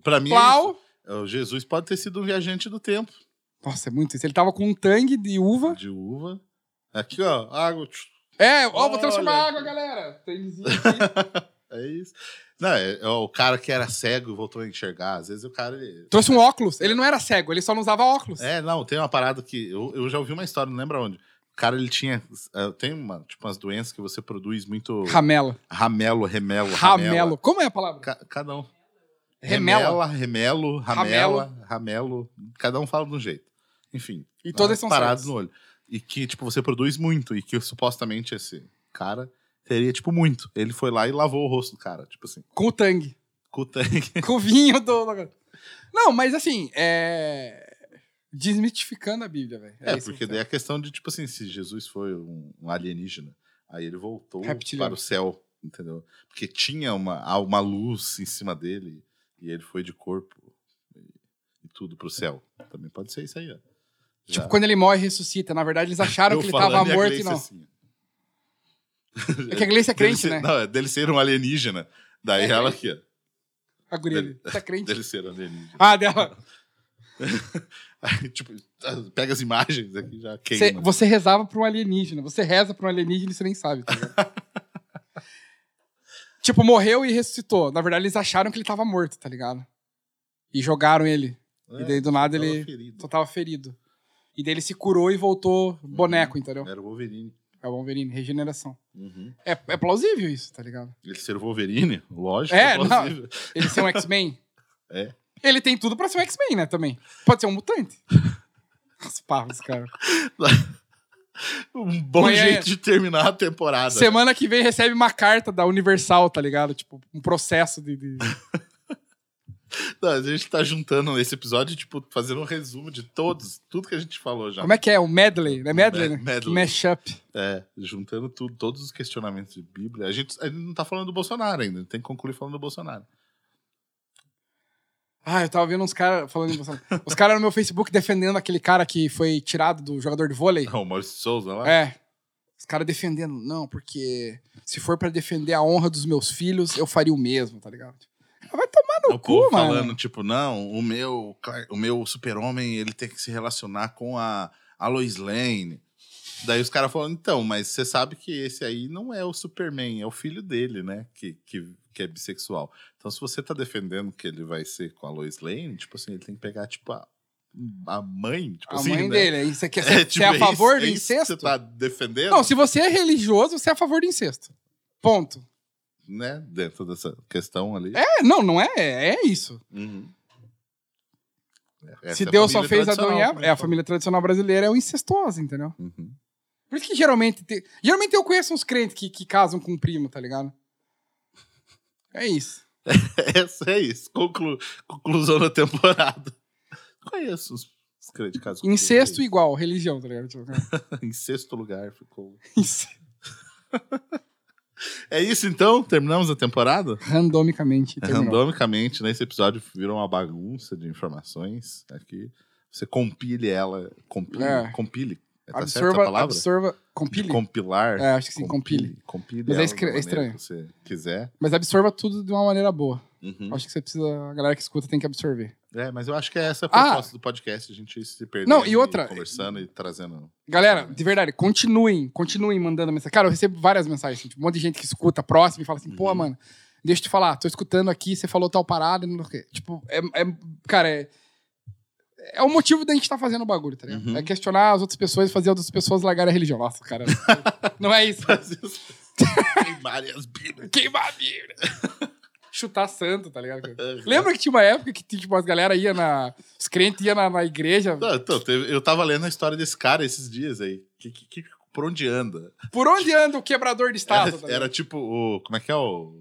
Pra mim, é plau. O Jesus pode ter sido um viajante do tempo, Nossa, é muito isso. Ele tava com um tangue de uva. de uva. Aqui, ó, água. É, ó, vou transformar Olha. água, galera. Tanguezinho aqui. É isso. Não, é, é o cara que era cego e voltou a enxergar. Às vezes o cara. Ele... Trouxe um óculos. Ele não era cego, ele só não usava óculos. É, não, tem uma parada que. Eu, eu já ouvi uma história, não lembro onde. O cara, ele tinha. eh, Tem uma, tipo, umas doenças que você produz muito. Ramela. Ramelo, remelo. Ramelo. ramela. Como é a palavra? Ca- cada um. Remela. Remela, remelo, ramela, ramelo. Cada um fala de um jeito. Enfim. E todas umas são certas. no olho. E que, tipo, você produz muito. E que supostamente esse cara teria, tipo, muito. Ele foi lá e lavou o rosto do cara. Tipo assim, Com o tangue. com o tanque. Com o vinho do. Não, mas assim, é. Desmitificando a Bíblia, velho. É, isso porque que daí a questão de, tipo assim, se Jesus foi um, alienígena, aí ele voltou Reptiliano. para o céu, entendeu? Porque tinha uma, uma luz em cima dele e ele foi de corpo e, tudo pro céu. Também pode ser isso aí, ó. Tipo, Já. quando ele morre e ressuscita. Na verdade, eles acharam que ele falando tava e a morto e não. assim. É que a Gleice é crente, ser- né? Não, é dele ser um alienígena. Daí É ela aqui, ó. A guria Dele-. Tá crente. Dele ser alienígena. Ah, dela. Aí, tipo, pega as imagens aqui já Você, queima. você rezava pra um alienígena. Você reza pra um alienígena e você nem sabe, tá ligado? tipo, morreu e ressuscitou. Na verdade, eles acharam que ele tava morto, tá ligado? E jogaram ele. É, e daí, do nada, ele ferido. só tava ferido. E daí ele se curou e voltou boneco, entendeu? Era o Wolverine. É o Wolverine, regeneração. Uhum. É, é plausível isso, tá ligado? Ele ser o Wolverine, lógico. É, que plausível. Ele ser um X-Men. É. Ele tem tudo pra ser um X-Men, né, também. Pode ser um mutante. Os pavos, cara. Um bom é- jeito de terminar a temporada. Semana que vem recebe uma carta da Universal, tá ligado? Tipo, um processo de... de- Não, a gente tá juntando nesse episódio, tipo, fazendo um resumo de todos, tudo que a gente falou já. Como é que é? O medley? Não é medley, Me- né? medley. Mashup. É, juntando tudo, todos os questionamentos de Bíblia. A gente, a gente não tá falando do Bolsonaro ainda, tem que concluir falando do Bolsonaro. Ah, eu tava vendo uns caras falando... em Bolsonaro. Os caras no meu Facebook defendendo aquele cara que foi tirado do jogador de vôlei. O Maurício de Souza lá. É. Os caras defendendo, não, porque se for pra defender a honra dos meus filhos, eu faria o mesmo, tá ligado? Vai tomar no o cu, mano. falando, tipo, não, o meu, o meu super-homem, ele tem que se relacionar com a, a Lois Lane. Daí os caras falam, então, mas você sabe que esse aí não é o Superman, é o filho dele, né? Que, que, que é bissexual. Então, se você tá defendendo que ele vai ser com a Lois Lane, tipo assim, ele tem que pegar, tipo, a, a mãe, tipo A assim, mãe né? dele, você quer É, ser tipo, é a é favor isso- do é isso que incesto? Você tá defendendo, Não, se você é religioso, você é a favor do incesto. Ponto. Né? Dentro dessa questão ali. É, não, não é, é isso. Uhum. Se é Deus só fez Adão e Eva, é a família tradicional brasileira, é o incestuosa, entendeu? Uhum. Por isso que geralmente tem, geralmente eu conheço uns crentes que, que casam com um primo, tá ligado? É isso. Essa é isso. Conclu... Conclusão da temporada. Conheço os, crentes casos. com Incesto quem igual, religião, tá ligado? É Em sexto lugar ficou. É isso então? Terminamos a temporada? Randomicamente. terminou. Randomicamente, nesse episódio virou uma bagunça de informações. Aqui. Você compile ela. Compile. É. Compile. Tá certa a Absorva, palavra? absorva, De compile. compilar. É, acho que sim, compile. Compile. Mas é é estranho. que você quiser. Mas absorva tudo de uma maneira boa. Uhum. Acho que você precisa, a galera que escuta tem que absorver. É, mas eu acho que é essa a Ah! proposta do podcast, a gente se perder. Não, e outra- Conversando e trazendo. Galera, de verdade, continuem, continuem mandando mensagem. Cara, eu recebo várias mensagens, assim, tipo, um monte de gente que escuta próximo e fala assim, Uhum. pô, mano, deixa eu te falar, tô escutando aqui, você falou tal parada, não sei o quê. Tipo, é, é- cara, é, é o motivo da gente estar fazendo o bagulho, tá ligado? Uhum. É questionar as outras pessoas e fazer as outras pessoas largarem a religião. Nossa, cara, não é isso. Queimarem as bíblias. Queimar a Bíblia. Chutar santo, tá ligado? Lembra que tinha uma época que tipo, as galera ia na. Os crentes iam na, na igreja. Não, então, teve- eu tava lendo a história desse cara esses dias aí. Que, que- que- por onde anda? Por onde anda o quebrador de estátua? Era, tá era tipo o. Como é que é o.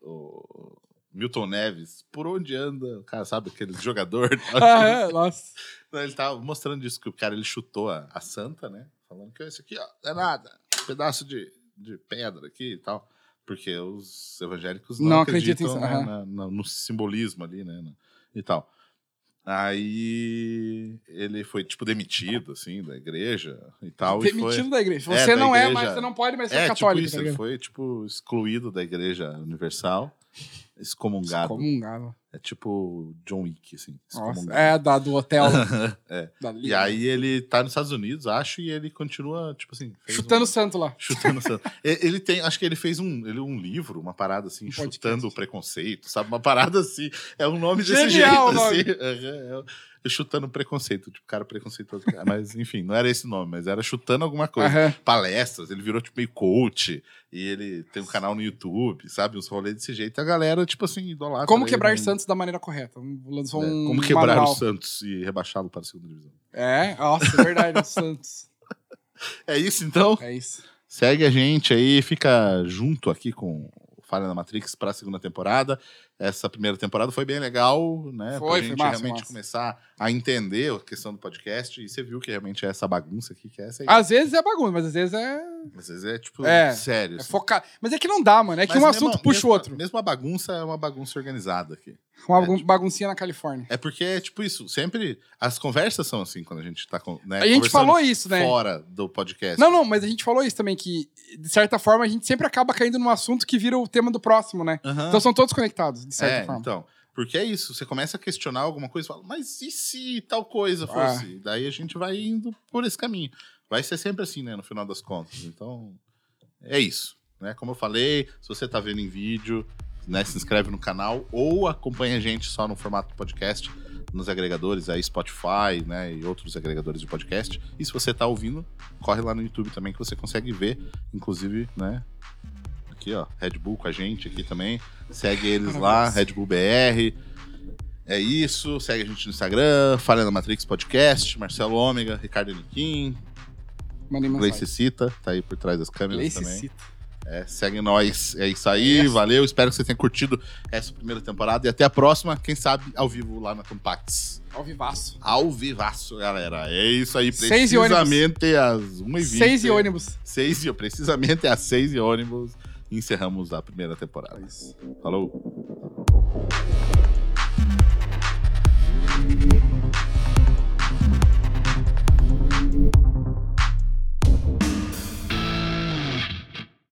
o Milton Neves. Por onde anda? O cara, sabe, aquele jogador. Ah, é, nossa. Não, ele tava mostrando isso, que o cara ele chutou a, a santa, né? Falando que isso aqui, ó, é nada. Um pedaço de, de pedra aqui e tal. Porque os evangélicos não, Não acreditam acreditam, né, na- na- no simbolismo ali, né? E tal. Aí ele foi, tipo, demitido, assim, da igreja e tal. e Demitido foi... da igreja. É, Você da não é, igreja. mas você não pode mais ser É, católico. tipo isso, tá ele ligado? foi, tipo, excluído da igreja universal, excomungado. Excomungado. É tipo John Wick, assim, Nossa, é da, do hotel. É. E aí ele tá nos Estados Unidos, acho, e ele continua, tipo assim... Chutando um- santo lá. Chutando santo. Ele tem, acho que ele fez um, ele, um livro, uma parada assim, Um chutando o preconceito, sabe? Uma parada assim. É um nome desse Genial jeito, nome. assim. Aham, é, chutando o preconceito, tipo, cara preconceituoso. Mas, enfim, não era esse nome, mas era chutando alguma coisa. Palestras, ele virou, tipo, meio coach, e ele tem um canal no YouTube, sabe? Uns rolês desse jeito. A galera, tipo assim, idolatra. Como ele, quebrar né? santos da maneira correta. Lançou É, um Como quebrar manual. o Santos e rebaixá-lo para a segunda divisão. É, nossa, é verdade, o Santos. É isso, então? É isso. Segue a gente aí, fica junto aqui com o Falha na Matrix para a segunda temporada. Essa primeira temporada foi bem legal, né? Foi, pra foi gente massa, realmente massa. começar a entender a questão do podcast. E você viu que realmente é essa bagunça aqui, que é essa aí. Às vezes é bagunça, mas às vezes é, Às vezes é tipo, É, sério. é assim. focado. Mas é que não dá, mano. É que Mas um mesmo- assunto puxa o outro. Mesmo a bagunça é uma bagunça organizada aqui. Uma é, bagun- baguncinha na Califórnia. É porque é tipo isso, sempre as conversas são assim quando a gente tá né, a gente falou isso, né? fora do podcast. Não, não, mas a gente falou isso também, que de certa forma a gente sempre acaba caindo num assunto que vira o tema do próximo, né? Então são todos conectados, de certa é, forma. então. Porque é isso, você começa a questionar alguma coisa e fala, mas e se tal coisa Ah. fosse? Daí a gente vai indo por esse caminho. Vai ser sempre assim, né, no final das contas. Então, é isso. Né? Como eu falei, se você tá vendo em vídeo, né, se inscreve no canal ou acompanha a gente só no formato podcast, nos agregadores aí, Spotify, né, e outros agregadores de podcast. E se você tá ouvindo, corre lá no YouTube também que você consegue ver, inclusive, né, aqui, ó, Red Bull com a gente aqui também. Segue eles lá. Red Bull BR. É isso, segue a gente no Instagram, Falha na Matrix Podcast, Marcelo Ômega, Ricardo Niquim, Gleice. Cita, tá aí por trás das câmeras Gleice também. cita. É, segue nós. É isso aí, Yes. valeu. Espero que você tenha curtido essa primeira temporada e até a próxima, quem sabe, ao vivo lá na Compax. Ao vivaço. Ao vivaço, galera. É isso aí, Seis ônibus. precisamente às 1h20. Seis e ônibus. Seis e, precisamente às 6 e ônibus. Encerramos a primeira temporada. Falou.